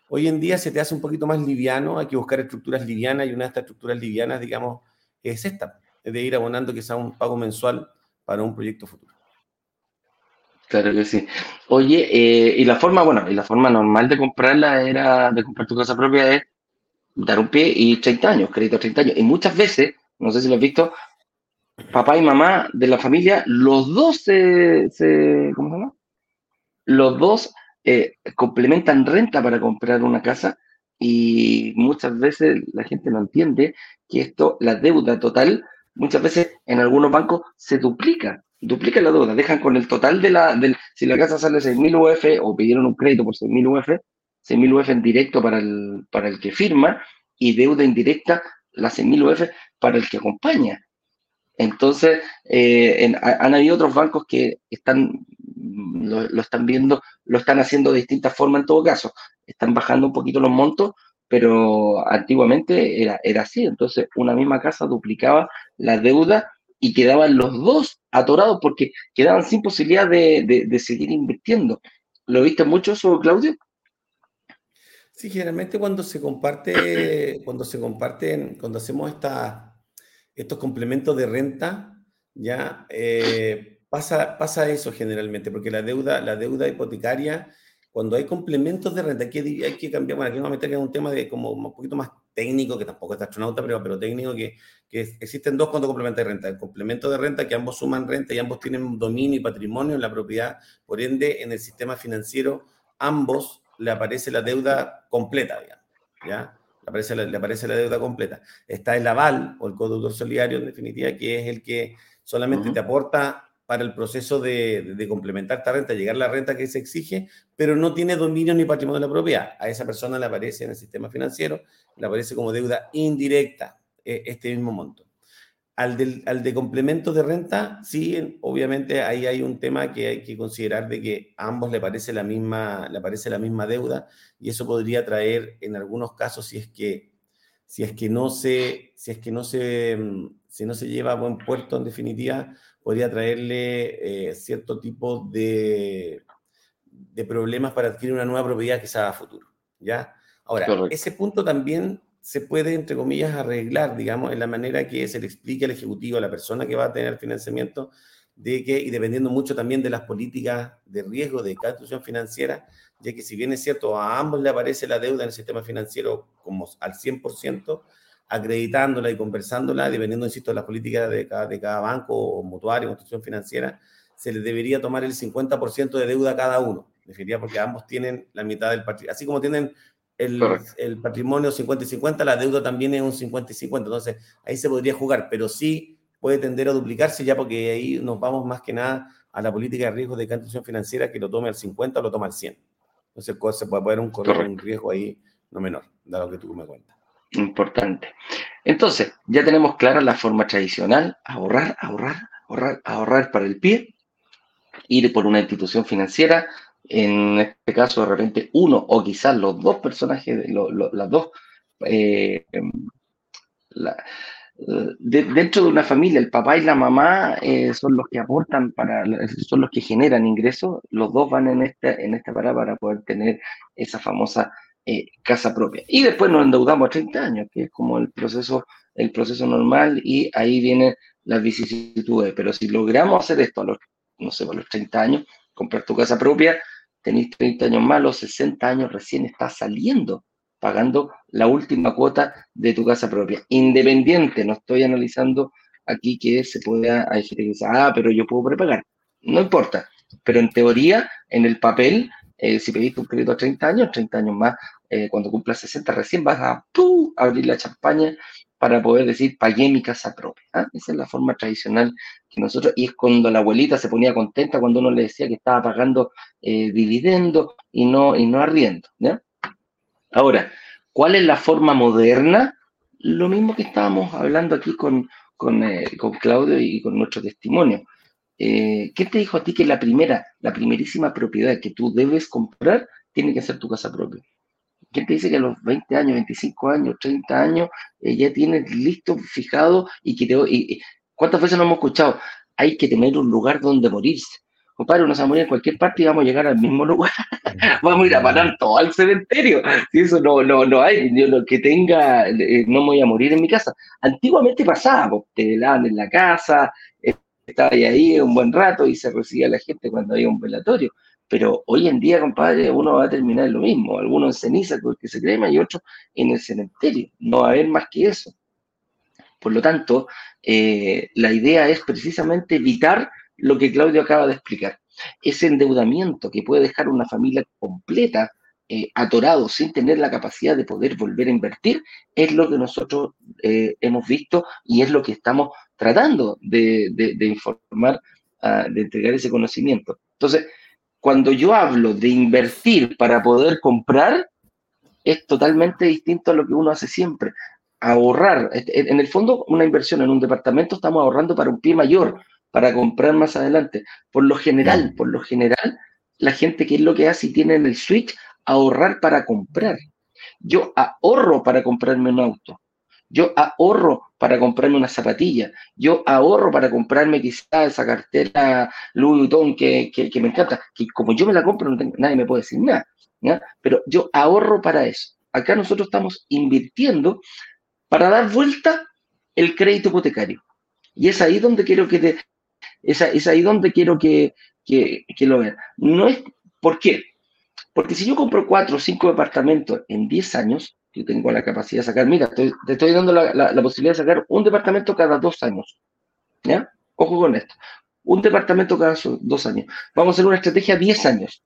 hoy en día se te hace un poquito más liviano, hay que buscar estructuras livianas, y una de estas estructuras livianas, digamos, es esta de ir abonando quizá un pago mensual para un proyecto futuro. Claro que sí. Oye, eh, y la forma, bueno, y la forma normal de comprarla era, de comprar tu casa propia es dar un pie y 30 años, crédito 30 años. Y muchas veces, no sé si lo has visto, papá y mamá de la familia, los dos se, ¿cómo se llama? Los dos eh, complementan renta para comprar una casa y muchas veces la gente no entiende que esto, la deuda total, muchas veces en algunos bancos se duplica, duplica la deuda, dejan con el total de la, del, si la casa sale 6.000 UF o pidieron un crédito por 6.000 UF, 6.000 UF en directo para el, para el que firma y deuda indirecta, las 6.000 UF para el que acompaña. Entonces, eh, han habido otros bancos que están, lo, están viendo, lo están haciendo de distintas formas en todo caso. Están bajando un poquito los montos pero antiguamente era, era así, entonces una misma casa duplicaba la deuda y quedaban los dos atorados porque quedaban sin posibilidad de, seguir invirtiendo. ¿Lo viste mucho eso, Claudio? Sí, generalmente cuando se comparte, <clears throat> cuando se comparten, cuando hacemos esta, estos complementos de renta, ya eh, pasa, pasa eso generalmente, porque la deuda, la deuda hipotecaria cuando hay complementos de renta, aquí hay que cambiar, bueno, aquí vamos a meter en un tema de como un poquito más técnico, que tampoco es astronauta, pero, pero técnico, que, que existen dos cuando complementos de renta. El complemento de renta, que ambos suman renta y ambos tienen dominio y patrimonio en la propiedad, por ende, en el sistema financiero, ambos le aparece la deuda completa, digamos, ¿ya? Le aparece, la, le aparece la deuda completa. Está el aval o el codeudor solidario, en definitiva, que es el que solamente te aporta para el proceso de, complementar esta renta, llegar a la renta que se exige, pero no tiene dominio ni patrimonio de la propiedad. A esa persona le aparece en el sistema financiero, le aparece como deuda indirecta eh, este mismo monto. Al, al de complemento de renta, sí, obviamente ahí hay un tema que hay que considerar de que a ambos le aparece la misma, le aparece la misma deuda y eso podría traer en algunos casos si es que si es que no se si es que no se mm, si no se lleva a buen puerto en definitiva podría traerle eh, cierto tipo de, de, problemas para adquirir una nueva propiedad que sea a futuro. ¿ya? Ahora, ese punto también se puede, entre comillas, arreglar, digamos, en la manera que se le explique al Ejecutivo, a la persona que va a tener financiamiento, de que, y dependiendo mucho también de las políticas de riesgo de cada institución financiera, ya que si bien es cierto, a ambos le aparece la deuda en el sistema financiero como al 100%, acreditándola y conversándola, dependiendo, insisto, de las políticas de cada, de cada banco mutuario o institución financiera, se les debería tomar el 50% de deuda a cada uno. Definiría porque ambos tienen la mitad del patrimonio. Así como tienen el, el, patrimonio 50 y 50, la deuda también es un 50 y 50. Entonces, ahí se podría jugar, pero sí puede tender a duplicarse ya porque ahí nos vamos más que nada a la política de riesgo de cada institución financiera que lo tome al 50 o lo toma al 100. Entonces, se puede poner un, un riesgo ahí no menor, dado que tú me cuentas. Importante. Entonces, ya tenemos clara la forma tradicional, ahorrar, ahorrar, ahorrar, ahorrar para el pie, ir por una institución financiera, en este caso de repente uno o quizás los dos personajes, las dos eh, dentro de una familia, el papá y la mamá eh, son los que aportan para, son los que generan ingresos, los dos van en esta, en esta parada para poder tener esa famosa eh, casa propia. Y después nos endeudamos a 30 años, que es como el proceso, el proceso normal, y ahí vienen las vicisitudes. Pero si logramos hacer esto a los, no sé, a los 30 años, comprar tu casa propia, tenéis 30 años más, los 60 años recién está saliendo pagando la última cuota de tu casa propia. Independiente, no estoy analizando aquí que se pueda, hay que ah, pero yo puedo prepagar. No importa, pero en teoría, en el papel, eh, si pediste un crédito a 30 años, 30 años más, eh, cuando cumplas 60, recién vas a abrir la champaña para poder decir, pagué mi casa propia. ¿ah? Esa es la forma tradicional que nosotros, y es cuando la abuelita se ponía contenta cuando uno le decía que estaba pagando eh, dividendo y no, y no arriendo. ¿ya? Ahora, ¿cuál es la forma moderna? Lo mismo que estábamos hablando aquí con, con, eh, Claudio y con nuestro testimonio. Eh, ¿Qué te dijo a ti que la primera, la primerísima propiedad que tú debes comprar tiene que ser tu casa propia? ¿Quién te dice que a los 20 años, 25 años, 30 años eh, ya tienes listo, fijado y que te... Y, ¿Cuántas veces nos hemos escuchado? Hay que tener un lugar donde morirse compadre, uno se va a morir en cualquier parte y vamos a llegar al mismo lugar. <laughs> vamos a ir a parar todo al cementerio. Si eso no, no, no hay, yo lo que tenga, eh, no me voy a morir en mi casa. Antiguamente pasaba, pues, te velaban en la casa, eh, estaba ahí un buen rato y se recibía la gente cuando había un velatorio. Pero hoy en día, compadre, uno va a terminar lo mismo. Algunos en ceniza, porque se crema, y otros en el cementerio. No va a haber más que eso. Por lo tanto, eh, la idea es precisamente evitar lo que Claudio acaba de explicar. Ese endeudamiento que puede dejar una familia completa eh, atorado sin tener la capacidad de poder volver a invertir, es lo que nosotros eh, hemos visto y es lo que estamos tratando de, informar, ah, de entregar ese conocimiento. Entonces, cuando yo hablo de invertir para poder comprar, es totalmente distinto a lo que uno hace siempre. Ahorrar, en el fondo, una inversión en un departamento estamos ahorrando para un pie mayor, para comprar más adelante. Por lo general, por lo general, la gente que es lo que hace y tiene en el switch, ahorrar para comprar. Yo ahorro para comprarme un auto. Yo ahorro para comprarme una zapatilla. Yo ahorro para comprarme quizá esa cartera Louis Vuitton que, que, me encanta. Que como yo me la compro, nadie me puede decir nada. Pero yo ahorro para eso. Acá nosotros estamos invirtiendo para dar vuelta el crédito hipotecario. Y es ahí donde quiero que te, es, ahí donde quiero que, lo vean. No es, ¿Por qué? Porque si yo compro cuatro o cinco departamentos en 10 años, yo tengo la capacidad de sacar, mira, te, estoy dando la, posibilidad de sacar un departamento cada dos años. ¿Ya? Ojo con esto. Un departamento cada dos años. Vamos a hacer una estrategia 10 años.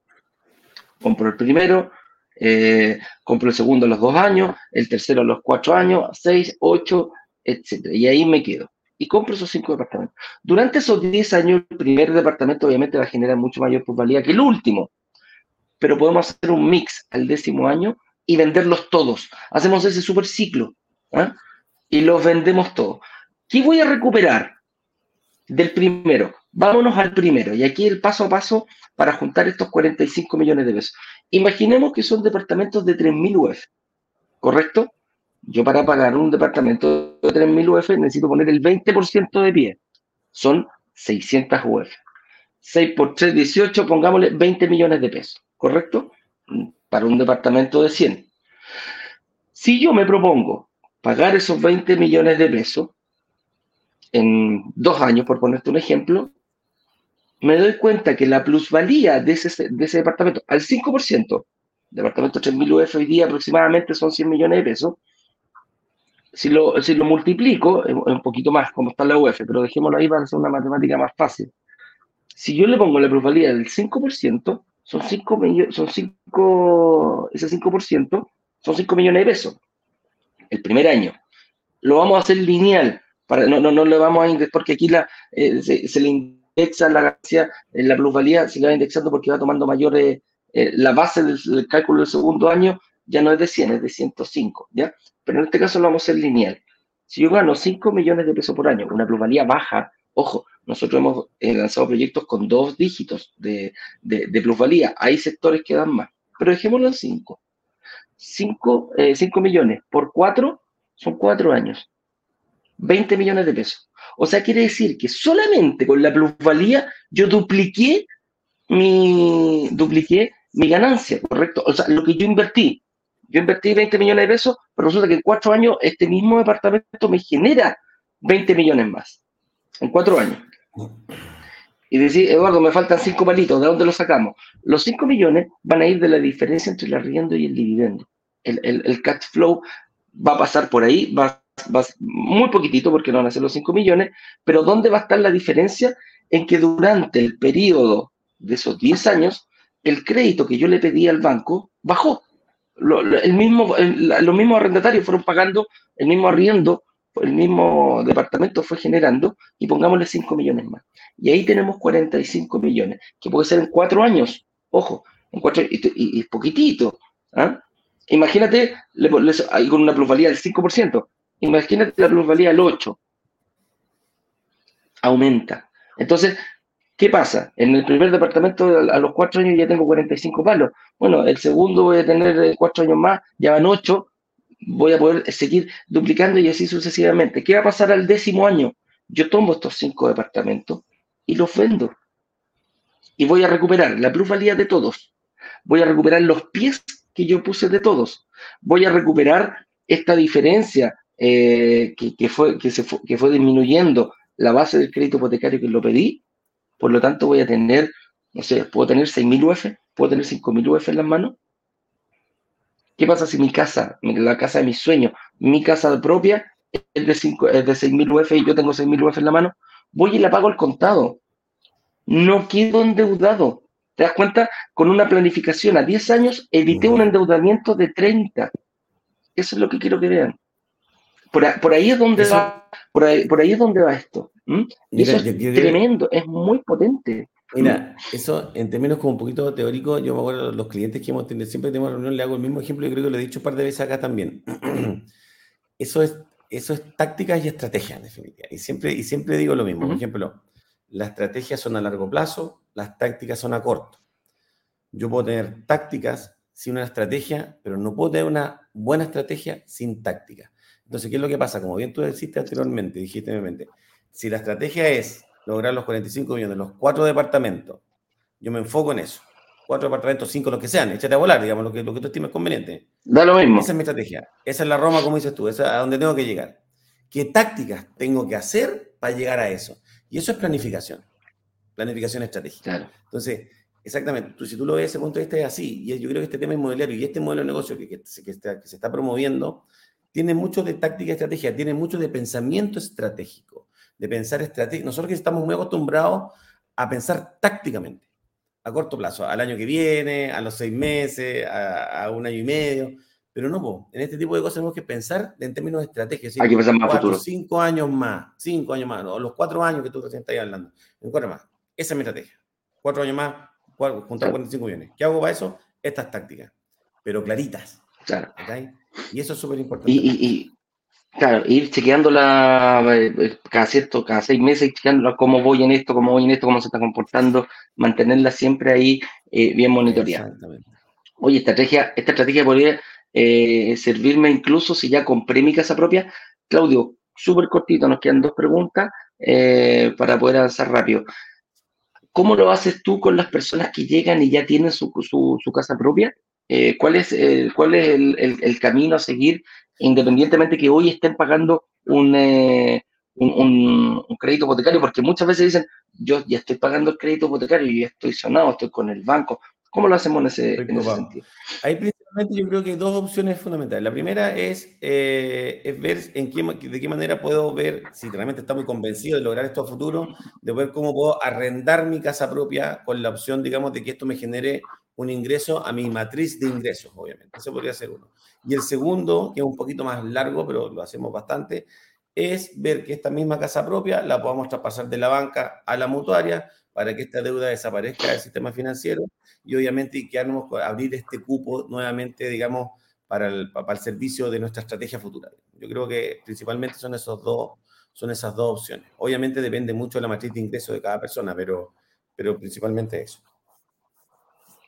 Compro el primero, eh, compro el segundo a los dos años, el tercero a los cuatro años, seis, ocho, etc. Y ahí me quedo y compro esos cinco departamentos. Durante esos 10 años, el primer departamento obviamente va a generar mucho mayor plusvalía que el último, pero podemos hacer un mix al décimo año y venderlos todos. Hacemos ese super ciclo ¿ah? y los vendemos todos. ¿Qué voy a recuperar del primero? Vámonos al primero. Y aquí el paso a paso para juntar estos 45 millones de pesos. Imaginemos que son departamentos de 3.000 UF, ¿correcto? Yo para pagar un departamento de 3.000 UF necesito poner el 20% de pie. Son 600 UF. 6 por 3, 18, pongámosle 20 millones de pesos, ¿correcto? Para un departamento de 100. Si yo me propongo pagar esos 20 millones de pesos en dos años, por ponerte un ejemplo, me doy cuenta que la plusvalía de ese, de ese departamento al 5%, departamento 3.000 UF hoy día aproximadamente son 100 millones de pesos, si lo, si lo multiplico, un poquito más, como está la UF, pero dejémoslo ahí para hacer una matemática más fácil. Si yo le pongo la plusvalía del 5%, son 5 millones, son 5, ese 5% son 5 millones de pesos el primer año. Lo vamos a hacer lineal, para, no, no, no le vamos a indexar, porque aquí la, eh, se, le indexa la ganancia, eh, la plusvalía se le va indexando porque va tomando mayores, eh, la base del, cálculo del segundo año ya no es de 100, es de 105, ¿ya? Pero en este caso lo vamos a hacer lineal. Si yo gano 5 millones de pesos por año, una plusvalía baja, ojo, nosotros hemos eh, lanzado proyectos con dos dígitos de, plusvalía. Hay sectores que dan más, pero dejémoslo en 5. 5, eh, millones por 4 son 4 años. 20 millones de pesos. O sea, quiere decir que solamente con la plusvalía yo dupliqué mi, dupliqué mi ganancia, ¿correcto? O sea, lo que yo invertí. Yo invertí 20 millones de pesos, pero resulta que en 4 años este mismo departamento me genera 20 millones más. En 4 años. Y decir, Eduardo, me faltan 5 palitos, ¿de dónde los sacamos? Los 5 millones van a ir de la diferencia entre el arriendo y el dividendo. El, el, cash flow va a pasar por ahí, va, va muy poquitito porque no van a ser los 5 millones, pero ¿dónde va a estar la diferencia? En que durante el periodo de esos 10 años, el crédito que yo le pedí al banco bajó. el mismo, los mismos arrendatarios fueron pagando el mismo arriendo, el mismo departamento fue generando y pongámosle 5 millones más. Y ahí tenemos 45 millones, que puede ser en 4 años. Ojo, en cuatro, y, y, poquitito. ¿ah? Imagínate ahí con una plusvalía del 5%. Imagínate la plusvalía del 8%. Aumenta. Entonces, ¿Qué pasa? En el primer departamento a los cuatro años ya tengo 45 palos. Bueno, el segundo voy a tener eh, cuatro años más, ya van ocho, voy a poder seguir duplicando y así sucesivamente. ¿Qué va a pasar al décimo año? Yo tomo estos cinco departamentos y los vendo. Y voy a recuperar la plusvalía de todos. Voy a recuperar los pies que yo puse de todos. Voy a recuperar esta diferencia eh, que, fue, que, se fue, que fue disminuyendo la base del crédito hipotecario que lo pedí por lo tanto, voy a tener, no sé, puedo tener 6.000 UF, puedo tener 5.000 UF en las manos. ¿Qué pasa si mi casa, la casa de mis sueños, mi casa propia es de, 5, es de 6.000 UF y yo tengo 6.000 UF en la mano? Voy y la pago al contado. No quedo endeudado. ¿Te das cuenta? Con una planificación a 10 años evité un endeudamiento de 30. Eso es lo que quiero que vean. Por, ahí es donde va, por ahí es donde va esto. ¿Mm? eso es tremendo, es muy potente. Mira, eso en términos como un poquito teórico, yo me acuerdo los clientes que hemos tenido, siempre tenemos reunión, le hago el mismo ejemplo, yo creo que lo he dicho un par de veces acá también. <clears throat> eso es, eso es tácticas y estrategias, en definitiva. Y siempre, y siempre digo lo mismo. Por ejemplo, las estrategias son a largo plazo, las tácticas son a corto. Yo puedo tener tácticas sin una estrategia, pero no puedo tener una buena estrategia sin táctica. Entonces, ¿qué es lo que pasa? Como bien tú dijiste anteriormente, dijiste en mi mente, si la estrategia es lograr los 45 millones, los cuatro departamentos, yo me enfoco en eso. Cuatro departamentos, cinco, los que sean, échate a volar, digamos, lo que, lo que tú estimes conveniente. Da lo mismo. Esa es mi estrategia. Esa es la Roma, como dices tú, esa es a donde tengo que llegar. ¿Qué tácticas tengo que hacer para llegar a eso? Y eso es planificación. Planificación estratégica. Entonces, exactamente, tú, si tú lo ves desde ese punto de vista es así. Y yo creo que este tema inmobiliario y este modelo de negocio que, que, se, que se está promoviendo tiene mucho de táctica y estrategia, tiene mucho de pensamiento estratégico de pensar estrategia. Nosotros que estamos muy acostumbrados a pensar tácticamente, a corto plazo, al año que viene, a los seis meses, a, un año y medio. Pero no, en este tipo de cosas tenemos que pensar en términos de estrategia. Hay que pensar más futuro. Cinco años más, cinco años más, o los cuatro años que tú recién estás hablando. En cuatro más. Esa es mi estrategia. Cuatro años más, juntar 45 millones. ¿Qué hago para eso? Estas tácticas, pero claritas. Claro. Y eso es súper importante. y, Claro, ir chequeándola eh, eh, cada cierto, cada seis meses, chequeándola cómo voy en esto, cómo voy en esto, cómo se está comportando, mantenerla siempre ahí eh, bien monitoreada. Oye, estrategia, esta estrategia podría servirme incluso si ya compré mi casa propia. Claudio, súper cortito, nos quedan dos preguntas para poder avanzar rápido. ¿Cómo lo haces tú con las personas que llegan y ya tienen su, su, casa propia? ¿Cuál es, cuál es el, el camino a seguir independientemente que hoy estén pagando eh, un, un, crédito hipotecario, porque muchas veces dicen, yo ya estoy pagando el crédito hipotecario y estoy sonado, estoy con el banco. ¿Cómo lo hacemos en ese, sentido? Ahí principalmente yo creo que hay dos opciones fundamentales. La primera es, eh, es ver en qué, de qué manera puedo ver, si realmente está muy convencido de lograr esto a futuro, de ver cómo puedo arrendar mi casa propia con la opción, digamos, de que esto me genere un ingreso a mi matriz de ingresos, obviamente. Eso podría ser uno. Y el segundo, que es un poquito más largo, pero lo hacemos bastante, es ver que esta misma casa propia la podamos traspasar de la banca a la mutuaria para que esta deuda desaparezca del sistema financiero y obviamente quedarnos abrir este cupo nuevamente, digamos, para el, para el servicio de nuestra estrategia futura. Yo creo que principalmente son, esos dos, son esas dos opciones. Obviamente depende mucho de la matriz de ingreso de cada persona, pero, pero principalmente eso.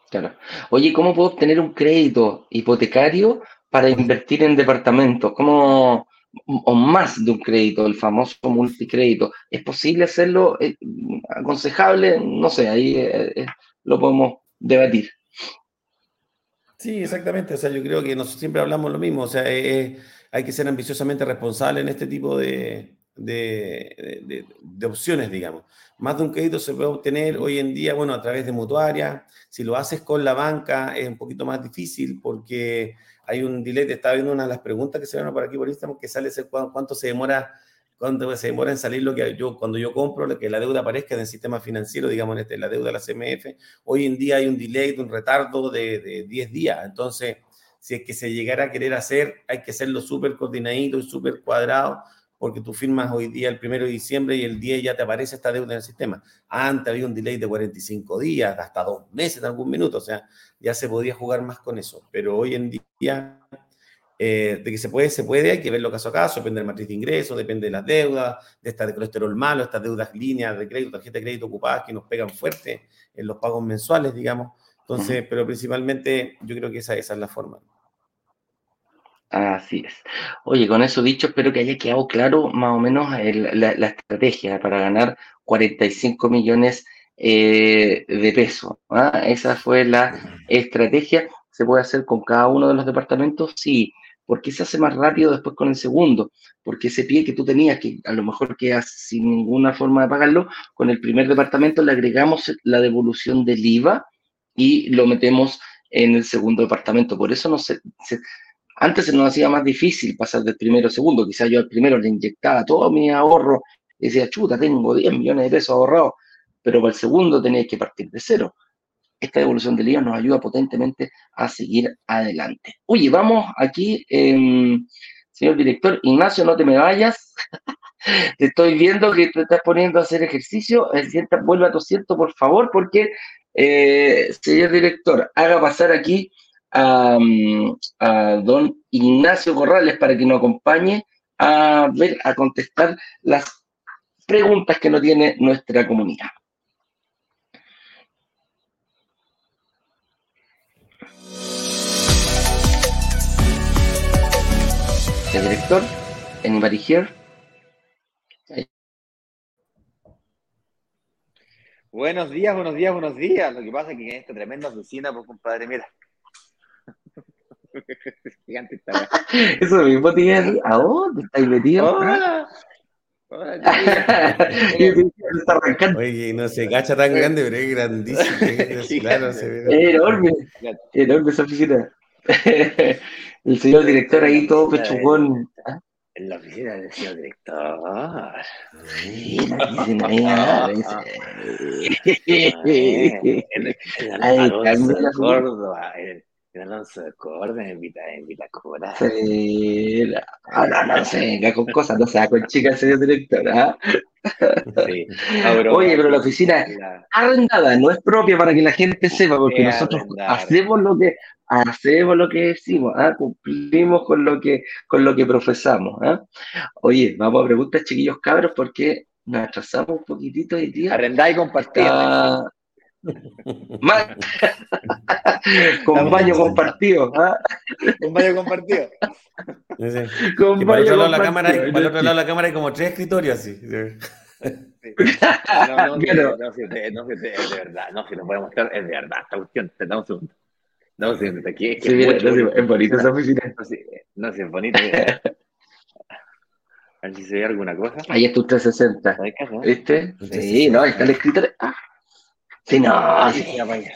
Claro. Oye, ¿cómo puedo obtener un crédito hipotecario para invertir en departamentos? ¿Cómo, o más de un crédito, el famoso multicrédito? ¿Es posible hacerlo? ¿Es ¿Aconsejable? No sé, ahí eh, eh, lo podemos debatir. Sí, exactamente. O sea, yo creo que nosotros siempre hablamos lo mismo. O sea, eh, hay que ser ambiciosamente responsable en este tipo de, de, opciones, digamos. Más de un crédito se puede obtener hoy en día, bueno, a través de mutuaria. Si lo haces con la banca es un poquito más difícil porque hay un delay. Estaba viendo una de las preguntas que se ven por aquí por Instagram que sale cuánto se demora cuánto se demora en salir lo que yo cuando yo compro que la deuda aparezca en el sistema financiero, digamos, en este, la deuda de la CMF. Hoy en día hay un delay, un retardo de, de 10 días. Entonces, si es que se llegara a querer hacer, hay que hacerlo súper coordinadito y súper cuadrado porque tú firmas hoy día el primero de diciembre y el 10 ya te aparece esta deuda en el sistema. Antes había un delay de 45 días, hasta dos meses en algún minuto, o sea, ya se podía jugar más con eso. Pero hoy en día, eh, de que se puede, se puede, hay que verlo caso a caso, depende del matriz de ingresos, depende de las deudas, de esta de colesterol malo, estas deudas líneas de crédito, tarjeta de crédito ocupadas que nos pegan fuerte en los pagos mensuales, digamos. Entonces, pero principalmente yo creo que esa, esa es la forma. Así es. Oye, con eso dicho, espero que haya quedado claro más o menos la, estrategia para ganar 45 millones eh, de pesos. ¿ah? Esa fue la estrategia. ¿Se puede hacer con cada uno de los departamentos? Sí. ¿Por qué se hace más rápido después con el segundo? Porque ese pie que tú tenías, que a lo mejor queda sin ninguna forma de pagarlo, con el primer departamento le agregamos la devolución del IVA y lo metemos en el segundo departamento. Por eso no se antes se nos hacía más difícil pasar del primero al segundo. Quizás yo al primero le inyectaba todo mi ahorro y decía, chuta, tengo 10 millones de pesos ahorrados, pero para el segundo tenía que partir de cero. Esta devolución del IVA nos ayuda potentemente a seguir adelante. Oye, vamos aquí, señor director. Ignacio, no te me vayas. <laughs> te estoy viendo que te estás poniendo a hacer ejercicio. Vuelve a tu asiento, por favor, porque, eh, señor director, haga pasar aquí a, don Ignacio Corrales para que nos acompañe a ver, a contestar las preguntas que nos tiene nuestra comunidad. El director, anybody here? Buenos días, buenos días, buenos días. Lo que pasa es que en esta tremenda oficina, pues compadre, mira, <laughs> Gigante está. Eso mismo tiene ¿A dónde estáis metido? Hola. <laughs> Oye, no se cacha tan grande, pero es grandísimo. <laughs> claro, se ve. Enorme. Enorme esa oficina. El señor director ahí todo pechugón. ¿Ah? En la oficina del señor director. Sí, la oficina ahí. Córdoba. Alonso de Córdoba en, Vita, en. Sí, no, no, no se venga con cosas, no sea con chicas, señor director. ¿ah? Sí. Oye, pero la oficina arrendada no es propia para que la gente sepa, porque nosotros hacemos lo que hacemos lo que decimos, ¿ah? cumplimos con lo que con lo que profesamos. ¿ah? Oye, vamos a preguntas, chiquillos cabros, porque nos atrasamos un poquitito y día. Arrendada y compartida. Con baño compartido. ¿ah? Con baño compartido. <laughs> Con baño compartido. La cámara, para el otro lado de la cámara hay como tres escritorios así. Sí. No, no, no, no, no, de verdad, no, si nos puede mostrar, es de verdad, esta cuestión, te damos un segundo. No, un segundo, aquí es, sí, no, es bonito esa oficina. No, sí, no, sí, es bonito. A ver si se ve alguna cosa. Ahí está tu 360. ¿Viste? Sí, no, ahí está el escritorio. Ah. Sí, no, sí. Ya, vaya.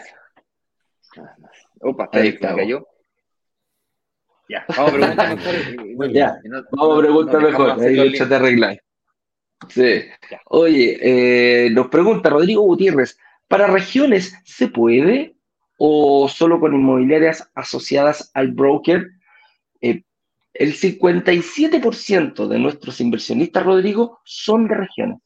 Opa, ahí está. cayó. Ya, vamos a preguntar mejor. ya, vamos a preguntar mejor. Ahí te arreglas. Sí. Oye, eh, nos pregunta Rodrigo Gutiérrez, ¿para regiones se puede o solo con inmobiliarias asociadas al broker? Eh, el 57% de nuestros inversionistas, Rodrigo, son de regiones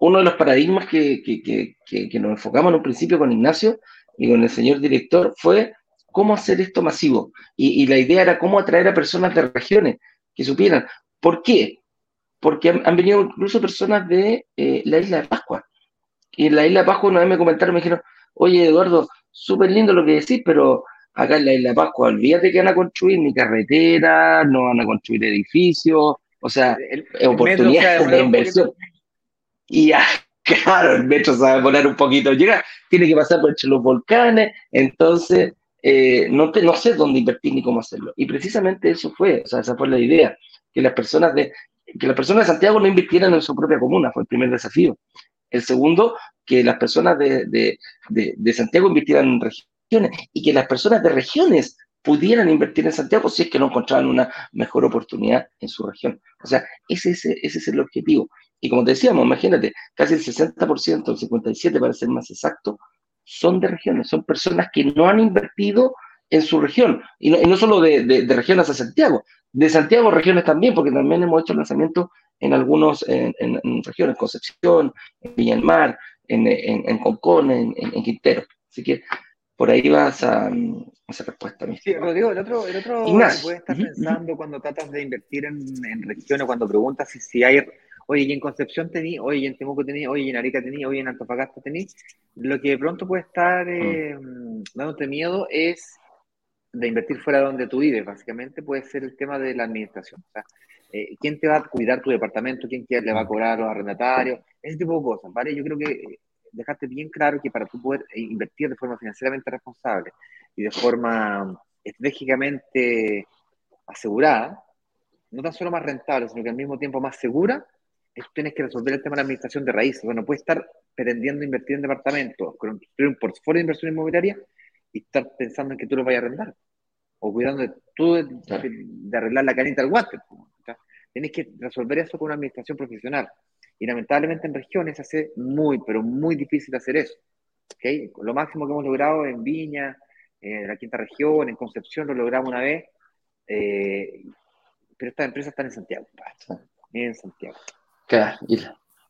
uno de los paradigmas que, nos enfocamos en un principio con Ignacio y con el señor director fue cómo hacer esto masivo. Y, la idea era cómo atraer a personas de regiones que supieran. ¿Por qué? Porque han, venido incluso personas de eh, la isla de Pascua. Y en la isla de Pascua una vez me comentaron, me dijeron, oye Eduardo, súper lindo lo que decís, pero acá en la Isla Pascua, olvídate que van a construir ni carreteras, no van a construir edificios, o sea, oportunidades de inversión. Y claro, el metro se va a demorar un poquito llegar, tiene que pasar por entre los volcanes, entonces eh, no, no sé dónde invertir ni cómo hacerlo. Y precisamente eso fue, o sea, esa fue la idea, que las personas de, que las personas de Santiago no invirtieran en su propia comuna, fue el primer desafío. El segundo, que las personas de, de, de, Santiago invirtieran en regiones y que las personas de regiones pudieran invertir en Santiago si es que no encontraban una mejor oportunidad en su región. O sea, ese, ese, ese es el objetivo. Y como decíamos, imagínate, casi el 60%, el 57% para ser más exacto, son de regiones, son personas que no han invertido en su región, y no, y no solo de, de, regiones a Santiago, de Santiago regiones también, porque también hemos hecho lanzamientos en algunos en, en, regiones, Concepción, en Villa del Mar, en, en, en Concón, en, Quintero. Así que por ahí va esa, esa respuesta. Sí, Rodrigo, el otro, el otro puede estar pensando cuando tratas de invertir en, regiones, cuando preguntas si, si hay oye, y en Concepción tení, oye, y en Temuco tení, oye, y en Arica tení, oye, en Antofagasta tení. Lo que de pronto puede estar eh, dándote miedo es de invertir fuera de donde tú vives, básicamente puede ser el tema de la administración. O sea, eh, ¿quién te va a cuidar tu departamento? ¿Quién le va a cobrar a los arrendatarios? Ese tipo de cosas, ¿vale? Yo creo que eh, dejaste bien claro que para tú poder invertir de forma financieramente responsable y de forma estratégicamente asegurada, no tan solo más rentable, sino que al mismo tiempo más segura, tienes que resolver el tema de la administración de raíces. Bueno, puedes estar pretendiendo invertir en departamentos, construir un portfolio de inversión inmobiliaria y estar pensando en que tú lo vayas a arrendar. O cuidando de tú de, arreglar la canita al water. Tienes que resolver eso con una administración profesional. Y lamentablemente en regiones se hace muy, pero muy difícil hacer eso. ¿okay? Lo máximo que hemos logrado en Viña, en la quinta región, en Concepción, lo logramos una vez. Eh, pero estas empresas están en Santiago. En Santiago. Claro,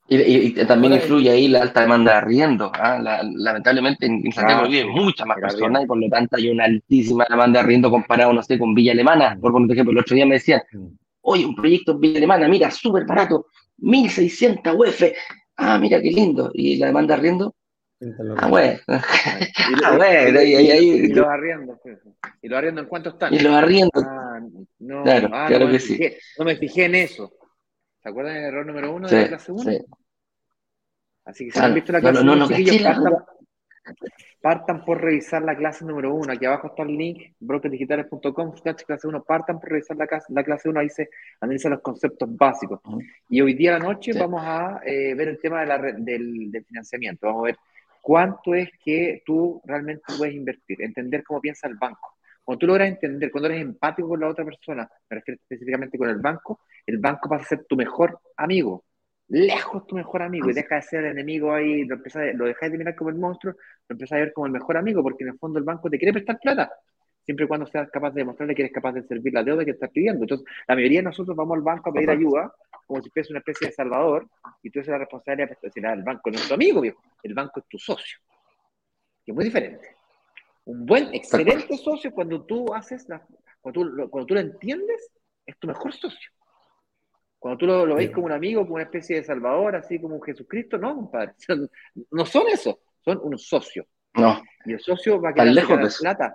y, también influye ahí la alta demanda de arriendo. ¿ah? lamentablemente en, Santiago ah, viven muchas más personas y por lo tanto hay una altísima demanda de arriendo comparado, no sé, con Villa Alemana. Por ejemplo, el otro día me decían, mm. oye, un proyecto en Villa Alemana, mira, súper barato, 1600 UF. Ah, mira qué lindo. ¿Y la demanda de arriendo? Ah, bueno. ah, bueno. Y, los arriendos. ¿Y los arriendos en cuánto están? Y los arriendos. Ah, no, claro, ah, claro que sí. no me fijé en eso. ¿Se acuerdan del error número uno de la clase 1? Sí. Así que si han visto la clase 1, no, partan, por revisar la clase número 1. Aquí abajo está el link, brokerdigitales.com, clase 1. Partan por revisar la, clase, la clase 1, ahí se analizan los conceptos básicos. Y hoy día a la noche vamos a eh, ver el tema de la, del, del financiamiento. Vamos a ver cuánto es que tú realmente puedes invertir, entender cómo piensa el banco. Cuando tú logras entender, cuando eres empático con la otra persona, me refiero específicamente con el banco, el banco pasa a ser tu mejor amigo, lejos tu mejor amigo, y deja de ser el enemigo ahí, lo, lo dejáis de mirar como el monstruo, lo empiezas a ver como el mejor amigo, porque en el fondo el banco te quiere prestar plata, siempre y cuando seas capaz de demostrarle que eres capaz de servir la deuda que estás pidiendo. Entonces, la mayoría de nosotros vamos al banco a pedir ayuda, como si fuese una especie de salvador, y tú eres la responsabilidad de decir, el banco no es tu amigo, viejo, el banco es tu socio, que es muy diferente. Un buen, excelente socio, cuando tú haces, la, cuando, tú, cuando tú lo entiendes, es tu mejor socio. Cuando tú lo, lo ves como un amigo, como una especie de salvador, así como un Jesucristo, no, compadre. <laughs> No son eso, son un socio. No. Y el socio va a querer ganar plata.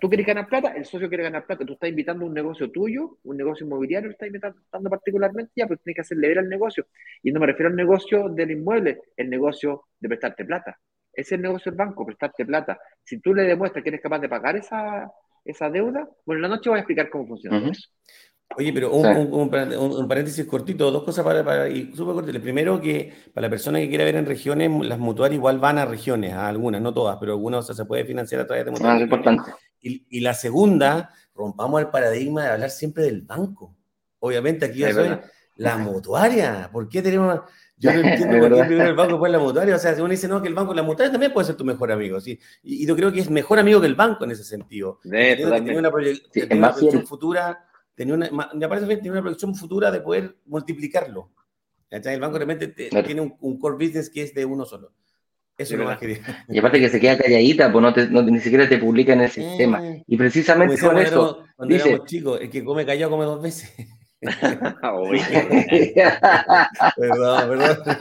Tú quieres ganar plata, el socio quiere ganar plata. Tú estás invitando un negocio tuyo, un negocio inmobiliario, lo estás invitando particularmente ya, pero tienes que hacerle ver al negocio. Y no me refiero al negocio del inmueble, el negocio de prestarte plata.Ese es el negocio del banco, prestarte plata. Si tú le demuestras que eres capaz de pagar esa, esa deuda, bueno, en la noche voy a explicar cómo funciona eso. Oye, pero un, paréntesis cortito, dos cosas para, para y súper corto. El primero, que para la persona que quiera ver en regiones, las mutuarias igual van a regiones, a algunas, no todas, pero algunas se puede financiar a través de mutuarias. Ah, importante. Y, y, la segunda, rompamos el paradigma de hablar siempre del banco. Obviamente aquí yo soy la mutuaria. ¿Por qué tenemos.? Yo no <laughs> entiendo por qué primero el banco y después la mutuaria. O sea, si uno dice, no, que el banco, la mutuaria también puede ser tu mejor amigo. ¿sí? Y, yo creo que es mejor amigo que el banco en ese sentido. De, tiene una, proyección futura tenía una, me parece que tiene una proyección futura de poder multiplicarlo. El banco realmente tiene un, core business que es de uno solo. Eso es lo más que Y aparte que se queda calladita, pues no, ni siquiera te publica en el sistema. Y precisamente con eso. Cuando dice, éramos chicos, el que come callado come dos veces. <laughs> <laughs> perdón, perdón. <laughs>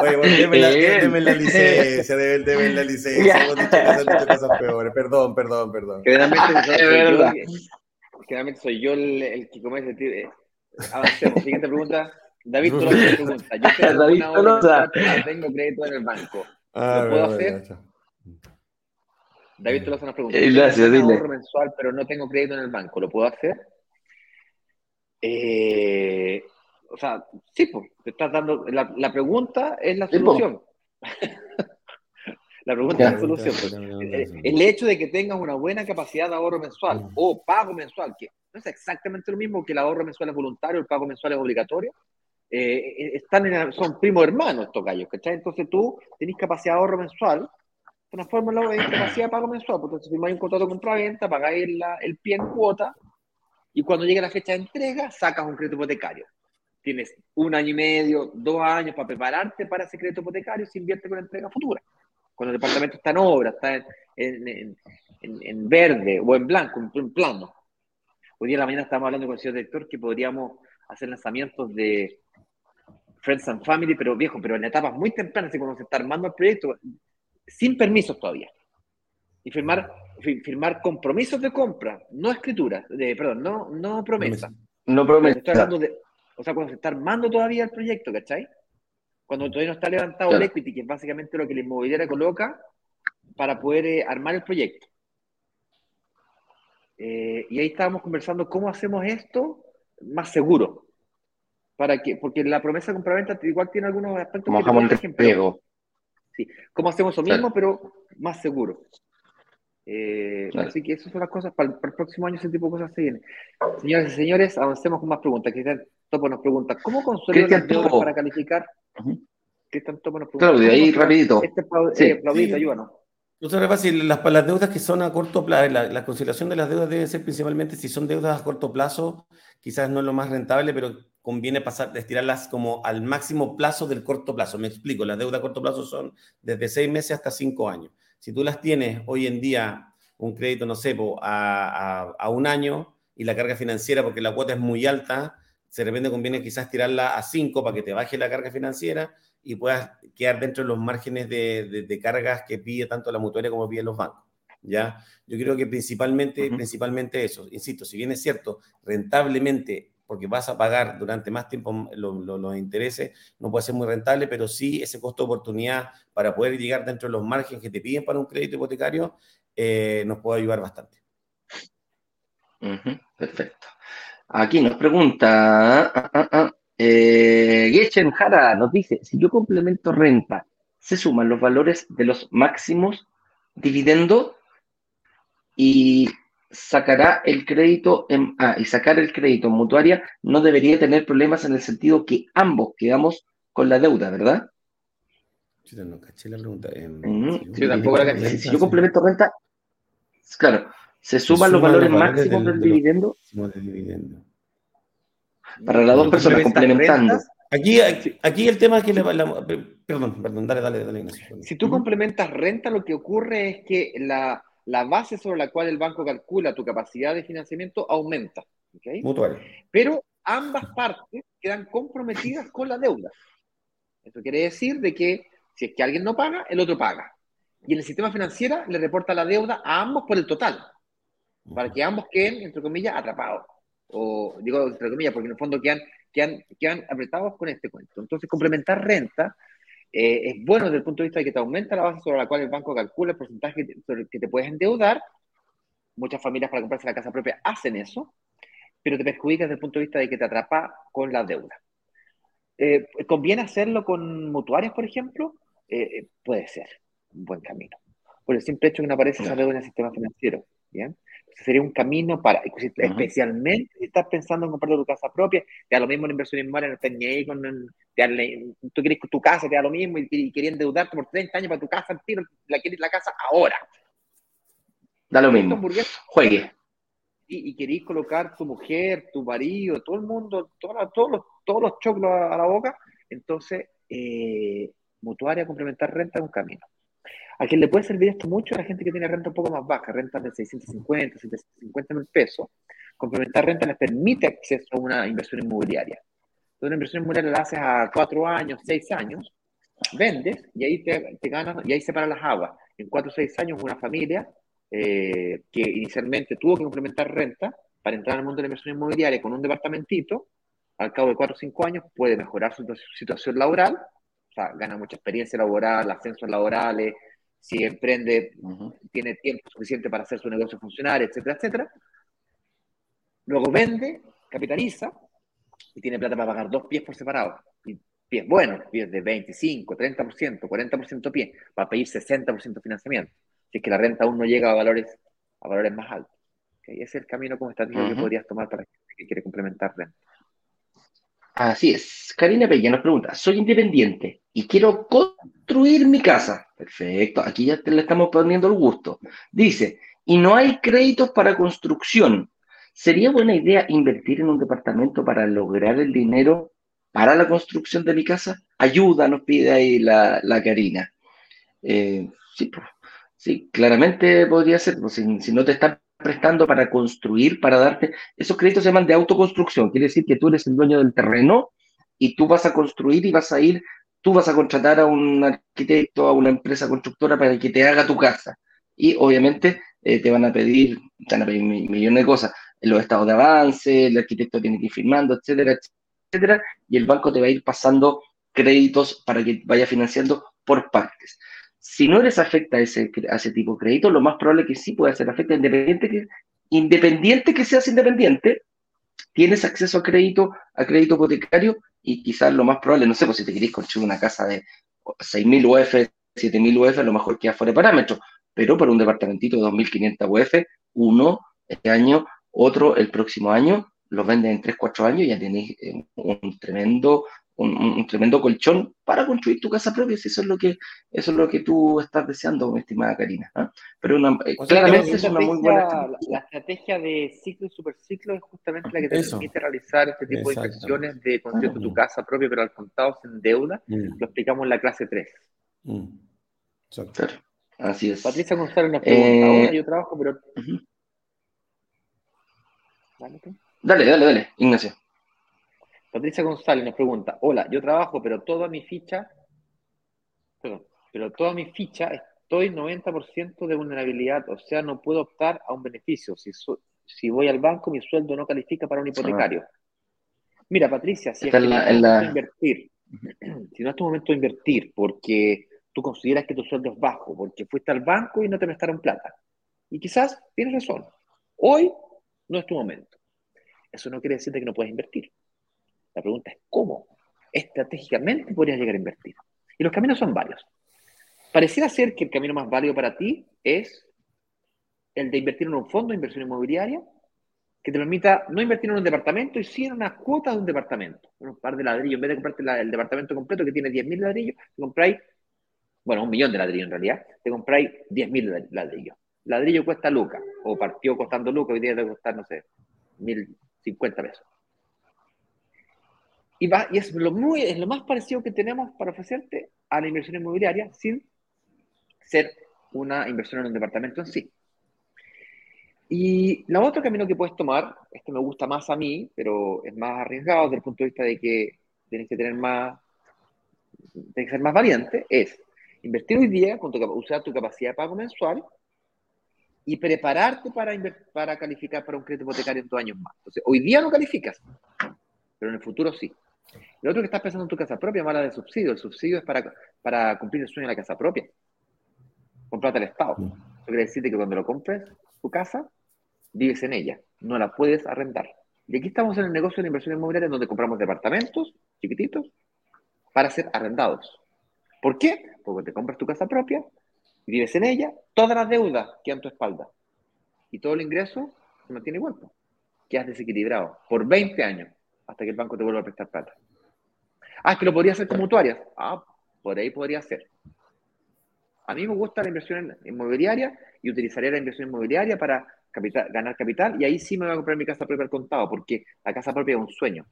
Oye, bueno, deme, la, deme la licencia, deme, la licencia. Hemos dicho cosas, cosas peores. Perdón, perdón, perdón. Generalmente, soy, yo, generalmente soy yo el, el que come ese tipo. Avancemos. Siguiente pregunta. David Tolosa pregunta. Yo tengo David Tolosa. tengo crédito en el banco. Ah, ¿Lo puedo hacer? David Tolosa nos pregunta. Eh, gracias, tengo ahorro mensual, pero no tengo crédito en el banco. ¿Lo puedo hacer? Eh, o sea, sí, pues, te estás dando. La, la pregunta es la solución. <laughs> la pregunta es la solución. El, hecho de que tengas una buena capacidad de ahorro mensual o pago mensual, que no es exactamente lo mismo que el ahorro mensual es voluntario, el pago mensual es obligatorio, eh, eh, están en, son primos hermanos estos gallos, ¿cachai? Entonces tú tenés capacidad de ahorro mensual, transformalo en capacidad de pago mensual, porque entonces firmáis un contrato de compra-venta, pagáis el pie en cuota, y cuando llegue la fecha de entrega, sacas un crédito hipotecario. Tienes un año y medio, dos años para prepararte para ese crédito hipotecario y se invierte con la entrega futura. Cuando el departamento está en obra, está en, en, verde o en blanco, en, plano. Hoy día en la mañana estábamos hablando con el señor director que podríamos hacer lanzamientos de Friends and Family, pero viejo, pero en etapas muy tempranas, cuando se está armando el proyecto, sin permisos todavía. Y firmar firmar compromisos de compra, no escritura, de, perdón, no, no promesa. No promesa. o sea, cuando se está armando todavía el proyecto, ¿cachai? Cuando todavía no está levantado el equity, que es básicamente lo que la inmobiliaria coloca para poder eh, armar el proyecto. Eh, y ahí estábamos conversando cómo hacemos esto más seguro. Para que, porque la promesa de compraventa igual tiene algunos aspectos. Como que, ejemplo, Sí, cómo hacemos lo mismo, pero más seguro. Eh, así que esas son las cosas para el, próximo año, ese tipo de cosas se vienen. Señoras y señores, avancemos con más preguntas. Cristian Topo nos pregunta, ¿cómo construir las deudas para calificar? Cristian Topo nos pregunta. Claro, de ahí rapidito. Este sí. eh, Claudito, ayúdanos. Entonces, fácil, las, las deudas que son a corto plazo, la, la, conciliación de las deudas debe ser principalmente si son deudas a corto plazo, quizás no es lo más rentable, pero conviene pasar, estirarlas como al máximo plazo del corto plazo. Me explico, las deudas a corto plazo son desde seis meses hasta cinco años. Si tú las tienes hoy en día, un crédito, no sé, a, un año y la carga financiera, porque la cuota es muy alta, de repente conviene quizás tirarla a cinco para que te baje la carga financiera y puedas quedar dentro de los márgenes de, cargas que pide tanto la mutuaria como piden los bancos. ¿ya? Yo creo que principalmente, principalmente eso, insisto, si bien es cierto, rentablemente porque vas a pagar durante más tiempo los intereses, no puede ser muy rentable, pero sí ese costo de oportunidad para poder llegar dentro de los márgenes que te piden para un crédito hipotecario eh, nos puede ayudar bastante. perfecto. Aquí nos pregunta, ah, ah, ah, eh, Gechen Jara nos dice, si yo complemento renta, ¿se suman los valores de los máximos dividendo? Y sacará el crédito en, ah, y sacar el crédito en mutuaria no debería tener problemas en el sentido que ambos quedamos con la deuda, ¿verdad? Yo no caché la pregunta. si, yo complemento renta, claro, se suman los valores máximos del, dividendo. Para las dos personas complementando. Aquí, aquí, el tema es que le, perdón, perdón, dale, dale, dale. Si tú complementas renta, lo que ocurre es que la, la base sobre la cual el banco calcula tu capacidad de financiamiento aumenta. ¿okay? Pero ambas partes quedan comprometidas con la deuda. Eso quiere decir de que si es que alguien no paga, el otro paga. Y en el sistema financiero le reporta la deuda a ambos por el total, para que ambos queden, entre comillas, atrapados. O digo, entre comillas, porque en el fondo quedan, quedan, quedan apretados con este cuento. Entonces, complementar renta eh, es bueno desde el punto de vista de que te aumenta la base sobre la cual el banco calcula el porcentaje que que te puedes endeudar. Muchas familias para comprarse la casa propia hacen eso, pero te perjudica desde el punto de vista de que te atrapa con la deuda. Eh, ¿Conviene hacerlo con mutuarias, por ejemplo? Eh, puede ser un buen camino. Por el simple hecho que no aparece esa deuda en el sistema financiero. ¿bien? Sería un camino para, especialmente si estás pensando en comprar tu casa propia, te da lo mismo la inversión inmobiliaria, no estás ni ahí con, tú quieres tu casa, te da lo mismo y, y querías endeudarte por 30 años para tu casa, la quieres la casa ahora. Da lo mismo. Juegue. Y, y queréis colocar tu mujer, tu marido, todo el mundo, todos, los, todos los choclos a, la boca, entonces, eh, mutuaria complementar renta es un camino. A quien le puede servir esto mucho a la gente que tiene renta un poco más baja, renta de 650, 750 mil pesos, Complementar renta les permite acceso a una inversión inmobiliaria. Entonces, una inversión inmobiliaria la haces a cuatro años, seis años, vendes y ahí te, te ganas, y ahí separan las aguas. En cuatro o seis años, una familia eh, que inicialmente tuvo que complementar renta para entrar al mundo de la inversión inmobiliaria con un departamentito, al cabo de cuatro o cinco años puede mejorar su situación laboral, o sea, gana mucha experiencia laboral, ascensos laborales, si emprende, tiene tiempo suficiente para hacer su negocio funcionar, etcétera, etcétera. Luego vende, capitaliza y tiene plata para pagar dos pies por separado. Y pies buenos, pies de 25, 30%, 40% pie, para pedir 60% financiamiento. Si es que la renta aún no llega a valores, a valores más altos. Ese es el camino como estratégico que podrías tomar para gente que quiere complementar renta. Así es. Karina Peña nos pregunta, soy independiente y quiero construir mi casa. Perfecto, aquí ya te le estamos poniendo el gusto. Dice, y no hay créditos para construcción. ¿Sería buena idea invertir en un departamento para lograr el dinero para la construcción de mi casa? Ayuda, nos pide ahí la, Karina. Eh, sí, claramente podría ser, pues, si, no te están prestando para construir, para darte, esos créditos se llaman de autoconstrucción, quiere decir que tú eres el dueño del terreno y tú vas a construir y vas a ir, tú vas a contratar a un arquitecto, a una empresa constructora para que te haga tu casa. Y obviamente eh, te van a pedir, te van a pedir millones de cosas, los estados de avance, el arquitecto tiene que ir firmando, etcétera, etcétera, y el banco te va a ir pasando créditos para que vaya financiando por partes. Si no eres afecta a ese, tipo de crédito, lo más probable es que sí pueda ser afecta, independiente que, independiente que seas independiente, tienes acceso a crédito, a crédito hipotecario y quizás lo más probable, no sé, pues si te querés construir una casa de 6.000 UF, 7.000 UF, a lo mejor queda fuera de parámetro, pero para un departamentito de 2.500 UF, uno este año otro el próximo año, los venden en 3, 4 años y ya tenéis eh, un tremendo, un, tremendo colchón para construir tu casa propia, si eso es lo que, eso es lo que tú estás deseando, mi estimada Karina. ¿ah? Pero una, eh, claramente es una muy buena estrategia. La, estrategia de ciclo y superciclo es justamente la que te permite realizar este tipo de inversiones de construir tu casa propia, pero al contado sin deuda. Mm. Lo explicamos en la clase 3. Mm. Así es. Patricia González nos pregunta, ahora yo trabajo, pero Dale, dale, dale, Ignacio. Patricia González nos pregunta, hola, yo trabajo, pero toda mi ficha, pero toda mi ficha estoy 90% de vulnerabilidad, o sea, no puedo optar a un beneficio. Si, si voy al banco, mi sueldo no califica para un hipotecario. Mira, Patricia, si es la, invertir, si no es tu momento de invertir porque tú consideras que tu sueldo es bajo, porque fuiste al banco y no te prestaron plata, y quizás tienes razón, hoy no es tu momento. Eso no quiere decir que no puedas invertir. La pregunta es cómo estratégicamente podrías llegar a invertir. Y los caminos son varios. Pareciera ser que el camino más válido para ti es el de invertir en un fondo de inversión inmobiliaria que te permita no invertir en un departamento y sí en una cuota de un departamento. Un par de ladrillos. En vez de comprarte el departamento completo que tiene 10.000 ladrillos, te compráis, bueno, un millón de ladrillos en realidad, te compráis 10.000 ladrillos ladrillo cuesta lucas, o partió costando lucas, hoy día debe costar, no sé, 1.050 pesos. Y, va, y es, lo muy, es lo más parecido que tenemos para ofrecerte a la inversión inmobiliaria sin ser una inversión en un departamento en sí. Y la otro camino que puedes tomar, este me gusta más a mí, pero es más arriesgado desde el punto de vista de que tienes que tener más, tienes que ser más valiente, es invertir hoy día, con tu, usar tu capacidad de pago mensual y prepararte para, para calificar para un crédito hipotecario en dos años más. Entonces, hoy día no calificas, pero en el futuro sí. Lo otro que estás pensando en tu casa propia, mala de subsidio. El subsidio es para, para cumplir el sueño de la casa propia. Comprate al Estado. Eso quiere decir que cuando lo compres, tu casa, vives en ella. No la puedes arrendar. Y aquí estamos en el negocio de inversión inmobiliaria donde compramos departamentos chiquititos para ser arrendados. ¿Por qué? Porque te compras tu casa propia, vives en ella, todas las deudas quedan en tu espalda. Y todo el ingreso se mantiene igual. Quedas desequilibrado por 20 años hasta que el banco te vuelva a prestar plata. Ah, es que lo podría hacer con mutuarias. Ah, por ahí podría ser. A mí me gusta la inversión inmobiliaria y utilizaría la inversión inmobiliaria para ganar capital y ahí sí me voy a comprar mi casa propia al contado porque la casa propia es un sueño.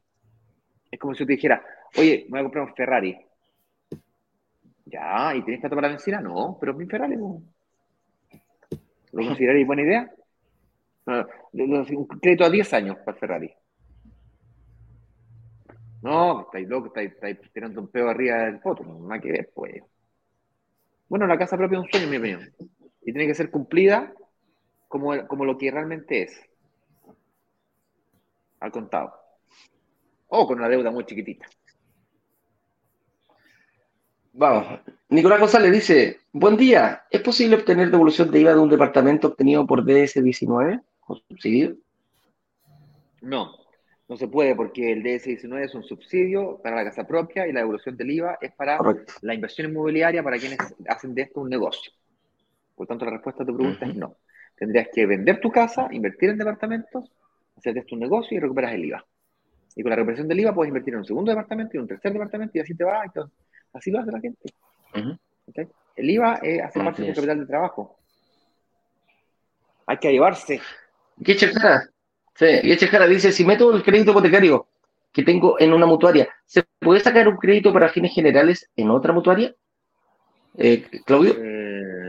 Es como si yo te dijera, oye, me voy a comprar un Ferrari. Ya, ¿y tienes plata para la benzina? No, pero mi Ferrari no. ¿Lo consideraréis buena idea? un crédito a 10 años para Ferrari. No, estáis loco, estáis, estáis tirando un pedo arriba del foto, no hay que ver, pues. Bueno, la casa propia es un sueño, en mi opinión. Y tiene que ser cumplida como, como lo que realmente es. Al contado. O con una deuda muy chiquitita. Vamos. Nicolás González dice, buen día, ¿es posible obtener devolución de IVA de un departamento obtenido por DS19 o subsidio? No, no se puede porque el DS19 es un subsidio para la casa propia y la devolución del IVA es para la inversión inmobiliaria para quienes hacen de esto un negocio. Por tanto, la respuesta a tu pregunta es no. Tendrías que vender tu casa, invertir en departamentos, hacer de esto un negocio y recuperas el IVA. Y con la recuperación del IVA puedes invertir en un segundo departamento y en un tercer departamento y así te va. así lo hace la gente. El IVA es hace parte del capital de trabajo. Hay que llevarse. ¿Qué Sí, y Echejara dice, si meto el crédito hipotecario que tengo en una mutuaria, ¿se puede sacar un crédito para fines generales en otra mutuaria? Eh, Claudio.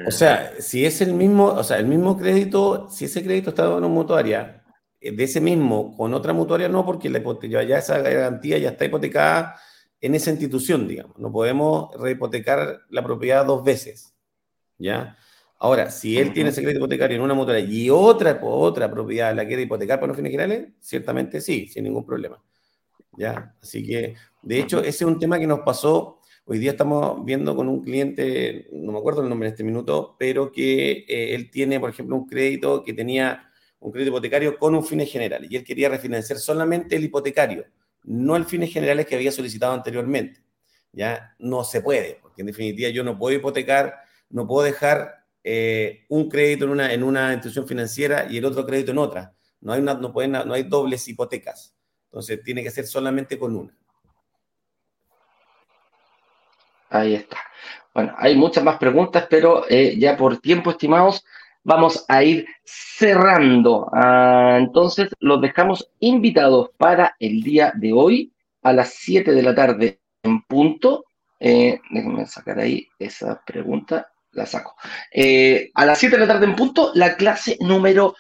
O sea, si es el mismo, o sea, el mismo crédito, si ese crédito está en una mutuaria, eh, de ese mismo con otra mutuaria no, porque la ya esa garantía ya está hipotecada en esa institución, digamos. No podemos rehipotecar la propiedad dos veces, ¿ya? Ahora, si él tiene ese crédito hipotecario en una mutuaria y otra, otra propiedad la quiere hipotecar para los fines generales, ciertamente sí, sin ningún problema. ¿Ya? Así que, de hecho, ese es un tema que nos pasó. Hoy día estamos viendo con un cliente, no me acuerdo el nombre en este minuto, pero que eh, él tiene, por ejemplo, un crédito que tenía un crédito hipotecario con un fines generales y él quería refinanciar solamente el hipotecario, no el fines generales que había solicitado anteriormente. Ya no se puede, porque en definitiva yo no puedo hipotecar, no puedo dejar eh, un crédito en una, en una institución financiera y el otro crédito en otra. No hay, una, no, pueden, no hay dobles hipotecas. Entonces tiene que ser solamente con una. Ahí está. Bueno, hay muchas más preguntas, pero eh, ya por tiempo, estimados, vamos a ir cerrando. Ah, entonces, los dejamos invitados para el día de hoy a las 7 de la tarde en punto. Eh, déjenme sacar ahí esa pregunta la saco. Eh, a las 7 de la tarde en punto, la clase número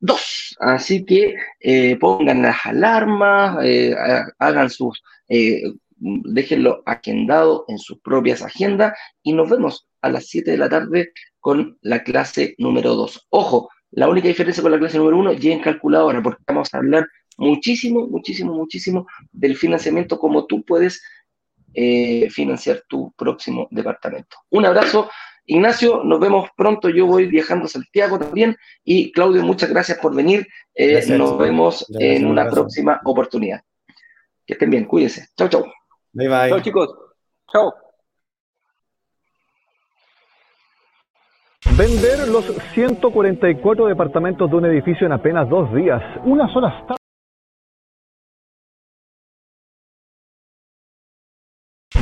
2. Así que eh, pongan las alarmas, eh, hagan sus, déjenlo agendado en sus propias agendas y nos vemos a las 7 de la tarde con la clase número 2. Ojo, la única diferencia con la clase número 1 ya en calculadora, porque vamos a hablar muchísimo, muchísimo, muchísimo del financiamiento, como tú puedes financiar tu próximo departamento. Un abrazo Ignacio, nos vemos pronto. Yo voy viajando a Santiago también. Y Claudio, muchas gracias por venir. Eh, nos vemos en una próxima oportunidad. Que estén bien, cuídense. Chau, chau. Bye, bye. Chau, chicos. Chau. Vender los 144 departamentos de un edificio en apenas dos días. Una sola